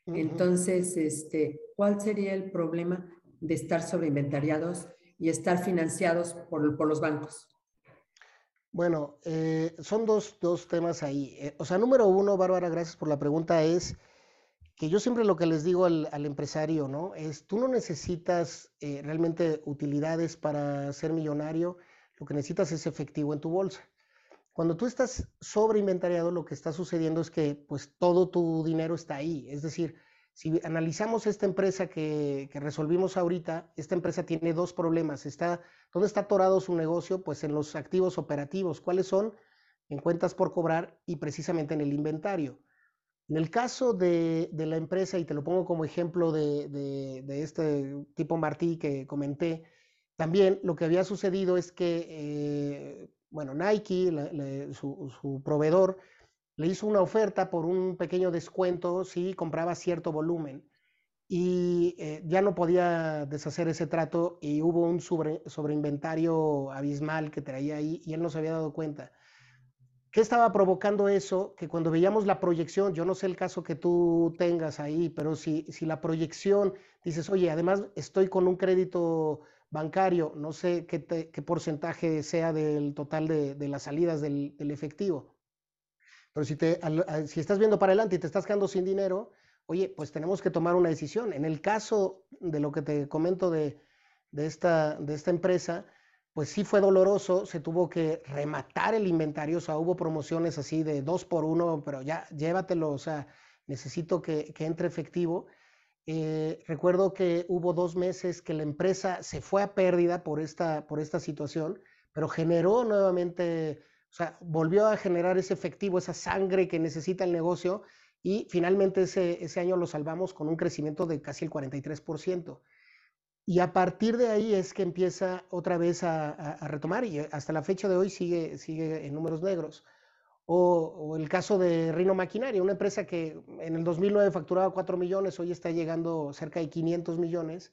Entonces, este, ¿cuál sería el problema de estar sobreinventariados y estar financiados por, por los bancos? Bueno, eh, son dos, dos, temas ahí. Eh, o sea, número uno, Bárbara, gracias por la pregunta, es que yo siempre lo que les digo al, al empresario, ¿no? Es, tú no necesitas eh, realmente utilidades para ser millonario, lo que necesitas es efectivo en tu bolsa. Cuando tú estás sobreinventariado, lo que está sucediendo es que pues todo tu dinero está ahí. Es decir, si analizamos esta empresa que, resolvimos ahorita, esta empresa tiene dos problemas. Está, ¿Dónde está atorado su negocio? Pues en los activos operativos. ¿Cuáles son? En cuentas por cobrar y precisamente en el inventario. En el caso de, la empresa, y te lo pongo como ejemplo de, este tipo Martí que comenté, también lo que había sucedido es que, eh, bueno, Nike, su, su proveedor, le hizo una oferta por un pequeño descuento si compraba cierto volumen y eh, ya no podía deshacer ese trato y hubo un sobre, sobreinventario abismal que traía ahí y él no se había dado cuenta. ¿Qué estaba provocando eso? Que cuando veíamos la proyección, yo no sé el caso que tú tengas ahí, pero si, si la proyección dices, oye, además estoy con un crédito bancario, no sé qué, porcentaje sea del total de, de las salidas del efectivo pero si, te, si estás viendo para adelante y te estás quedando sin dinero, oye, pues tenemos que tomar una decisión. En el caso de lo que te comento de, de, esta, de esta empresa, pues sí fue doloroso, se tuvo que rematar el inventario, o sea, hubo promociones así de dos por uno, pero ya llévatelo, o sea, necesito que, que entre efectivo. Eh, recuerdo que hubo dos meses que la empresa se fue a pérdida por esta, por esta situación, pero generó nuevamente sea, volvió a generar ese efectivo, esa sangre que necesita el negocio y finalmente ese, ese año lo salvamos con un crecimiento de casi el 43%. Y a partir de ahí es que empieza otra vez a, retomar y hasta la fecha de hoy sigue, sigue en números negros. O, o, el caso de Rino Maquinaria, una empresa que en el 2009 facturaba 4 millones, hoy está llegando cerca de 500 millones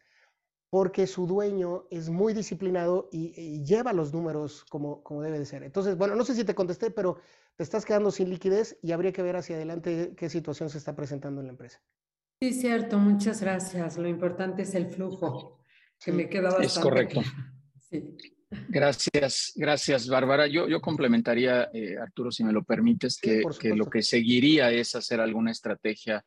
porque su dueño es muy disciplinado y, lleva los números como, como debe de ser. Entonces, bueno, no sé si te contesté, pero te estás quedando sin liquidez y habría que ver hacia adelante qué situación se está presentando en la empresa. Sí, cierto, muchas gracias. Lo importante es el flujo, que me queda bastante. Es correcto. Sí. Gracias, gracias, Bárbara. Yo, yo complementaría, eh, Arturo, si me lo permites, que, que, lo que seguiría es hacer alguna estrategia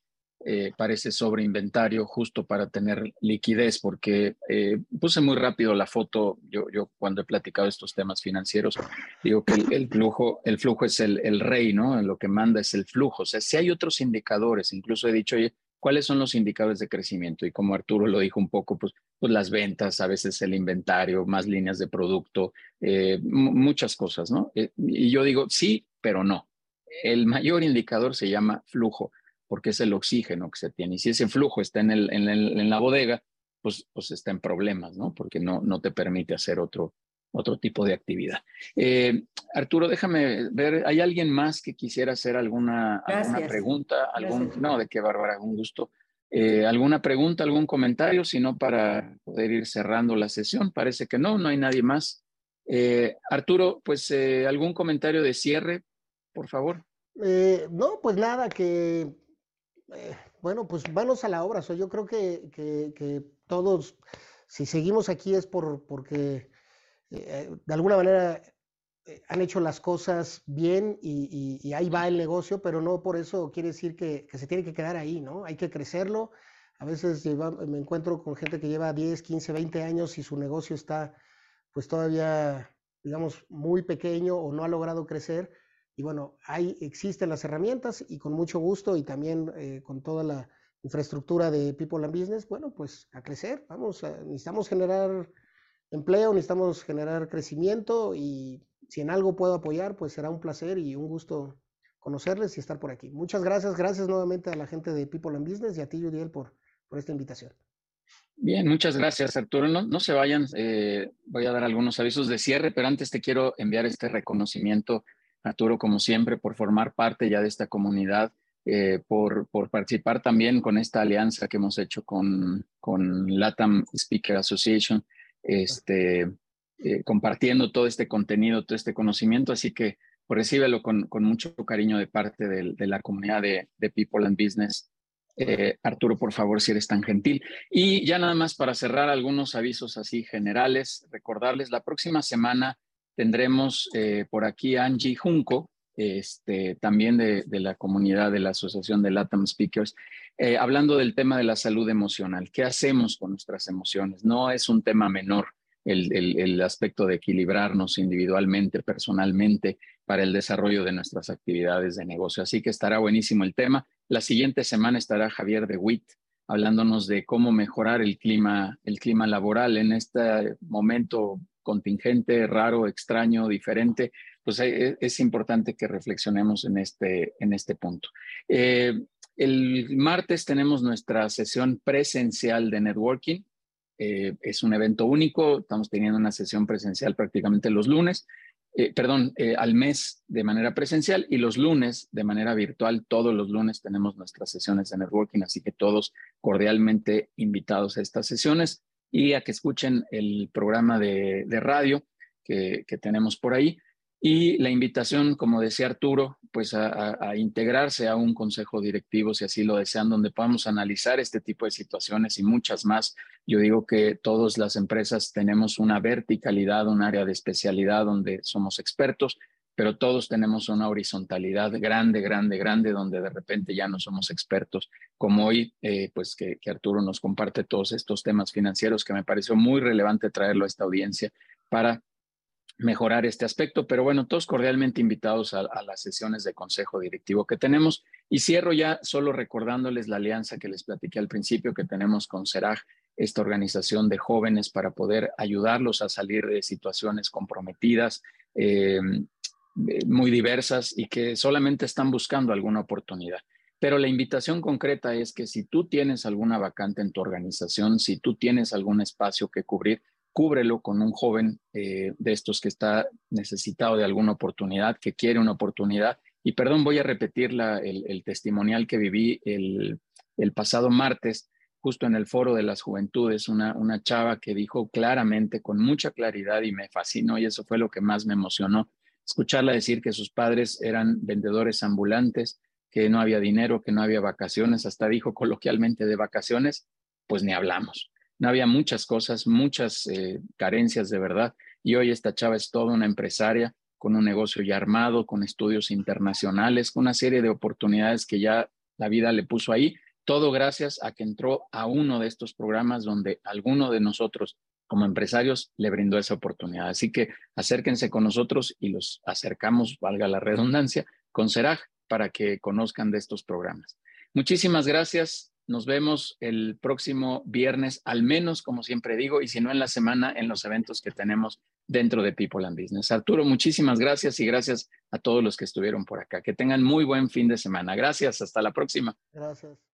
eh, parece sobre inventario justo para tener liquidez, porque eh, puse muy rápido la foto, yo, yo cuando he platicado estos temas financieros, digo que el, flujo, el flujo es el, el, rey, ¿no? Lo que manda es el flujo. O sea, si hay otros indicadores, incluso he dicho, oye, ¿cuáles son los indicadores de crecimiento? Y como Arturo lo dijo un poco, pues, pues las ventas, a veces el inventario, más líneas de producto, eh, muchas cosas, ¿no? y yo digo, sí, pero no. El mayor indicador se llama flujo porque es el oxígeno que se tiene. Y si ese flujo está en, el, en, el, en la bodega, pues, pues está en problemas, ¿no? Porque no, no te permite hacer otro, otro tipo de actividad. Eh, Arturo, déjame ver, ¿hay alguien más que quisiera hacer alguna, alguna pregunta? Algún, no, de qué Bárbara, un gusto. Eh, ¿Alguna pregunta, algún comentario? Si no, para poder ir cerrando la sesión. Parece que no, no hay nadie más. Eh, Arturo, pues algún comentario de cierre, por favor. no, pues nada, que eh, bueno, pues manos a la obra. yo creo que, todos, si seguimos aquí es por, porque eh, de alguna manera eh, han hecho las cosas bien y, ahí va el negocio, pero no por eso quiere decir que, se tiene que quedar ahí, ¿no? Hay que crecerlo. A veces me encuentro con gente que lleva 10, 15, 20 años y su negocio está pues todavía digamos, muy pequeño o no ha logrado crecer. Y bueno, ahí existen las herramientas y con mucho gusto y también eh, con toda la infraestructura de People and Business, bueno, pues a crecer, vamos, necesitamos generar empleo, necesitamos generar crecimiento y si en algo puedo apoyar, pues será un placer y un gusto conocerles y estar por aquí. Muchas gracias, gracias nuevamente a la gente de People and Business y a ti, Yuriel, por, por esta invitación. Bien, muchas gracias, Arturo. No, no se vayan, eh, voy a dar algunos avisos de cierre, pero antes te quiero enviar este reconocimiento, Arturo, como siempre, por formar parte ya de esta comunidad, eh, por, por, participar también con esta alianza que hemos hecho con, con LATAM Speaker Association, este, eh, compartiendo todo este contenido, todo este conocimiento, así que pues, recíbelo con, con mucho cariño de parte de, de la comunidad de, de People and Business eh, Arturo, por favor, si eres tan gentil. Y ya nada más para cerrar algunos avisos así generales, recordarles, la próxima semana tendremos eh, por aquí a Angie Junco, este, también de, la comunidad de la Asociación de LATAM Speakers, eh, hablando del tema de la salud emocional. ¿Qué hacemos con nuestras emociones? No es un tema menor el, aspecto de equilibrarnos individualmente, personalmente, para el desarrollo de nuestras actividades de negocio. Así que estará buenísimo el tema. La siguiente semana estará Javier de Witt hablándonos de cómo mejorar el clima, el clima laboral en este momento contingente, raro, extraño, diferente. Pues eh, es, importante que reflexionemos en este, en este punto. Eh, el martes tenemos nuestra sesión presencial de networking eh, es un evento único, estamos teniendo una sesión presencial prácticamente los lunes, eh, perdón, eh, al mes de manera presencial y los lunes de manera virtual. Todos los lunes tenemos nuestras sesiones de networking, así que todos cordialmente invitados a estas sesiones y a que escuchen el programa de, radio que, que tenemos por ahí. Y la invitación, como decía Arturo, pues a, integrarse a un consejo directivo, si así lo desean, donde podamos analizar este tipo de situaciones y muchas más. Yo digo que todas las empresas tenemos una verticalidad, un área de especialidad donde somos expertos, pero todos tenemos una horizontalidad grande, grande, grande, donde de repente ya no somos expertos, como hoy, eh, pues que, Arturo nos comparte todos estos temas financieros que me pareció muy relevante traerlo a esta audiencia para mejorar este aspecto, pero bueno, todos cordialmente invitados a, las sesiones de consejo directivo que tenemos. Y cierro ya solo recordándoles la alianza que les platiqué al principio que tenemos con CERAG, esta organización de jóvenes para poder ayudarlos a salir de situaciones comprometidas, eh, muy diversas y que solamente están buscando alguna oportunidad. Pero la invitación concreta es que si tú tienes alguna vacante en tu organización, si tú tienes algún espacio que cubrir, cúbrelo con un joven eh, de estos que está necesitado de alguna oportunidad, que quiere una oportunidad. Y perdón, voy a repetir el, testimonial que viví el, pasado martes, justo en el foro de las juventudes, una, una chava que dijo claramente, con mucha claridad y me fascinó y eso fue lo que más me emocionó, escucharla decir que sus padres eran vendedores ambulantes, que no había dinero, que no había vacaciones, hasta dijo coloquialmente de vacaciones, pues ni hablamos no había muchas cosas, muchas eh, carencias de verdad. Y hoy esta chava es toda una empresaria con un negocio ya armado, con estudios internacionales, con una serie de oportunidades que ya la vida le puso ahí. Todo gracias a que entró a uno de estos programas donde alguno de nosotros como empresarios le brindó esa oportunidad. Así que acérquense con nosotros y los acercamos, valga la redundancia, con Seraj para que conozcan de estos programas. Muchísimas gracias. Nos vemos el próximo viernes, al menos, como siempre digo, y si no en la semana, en los eventos que tenemos dentro de People and Business. Arturo, muchísimas gracias y gracias a todos los que estuvieron por acá. Que tengan muy buen fin de semana. Gracias, hasta la próxima. Gracias.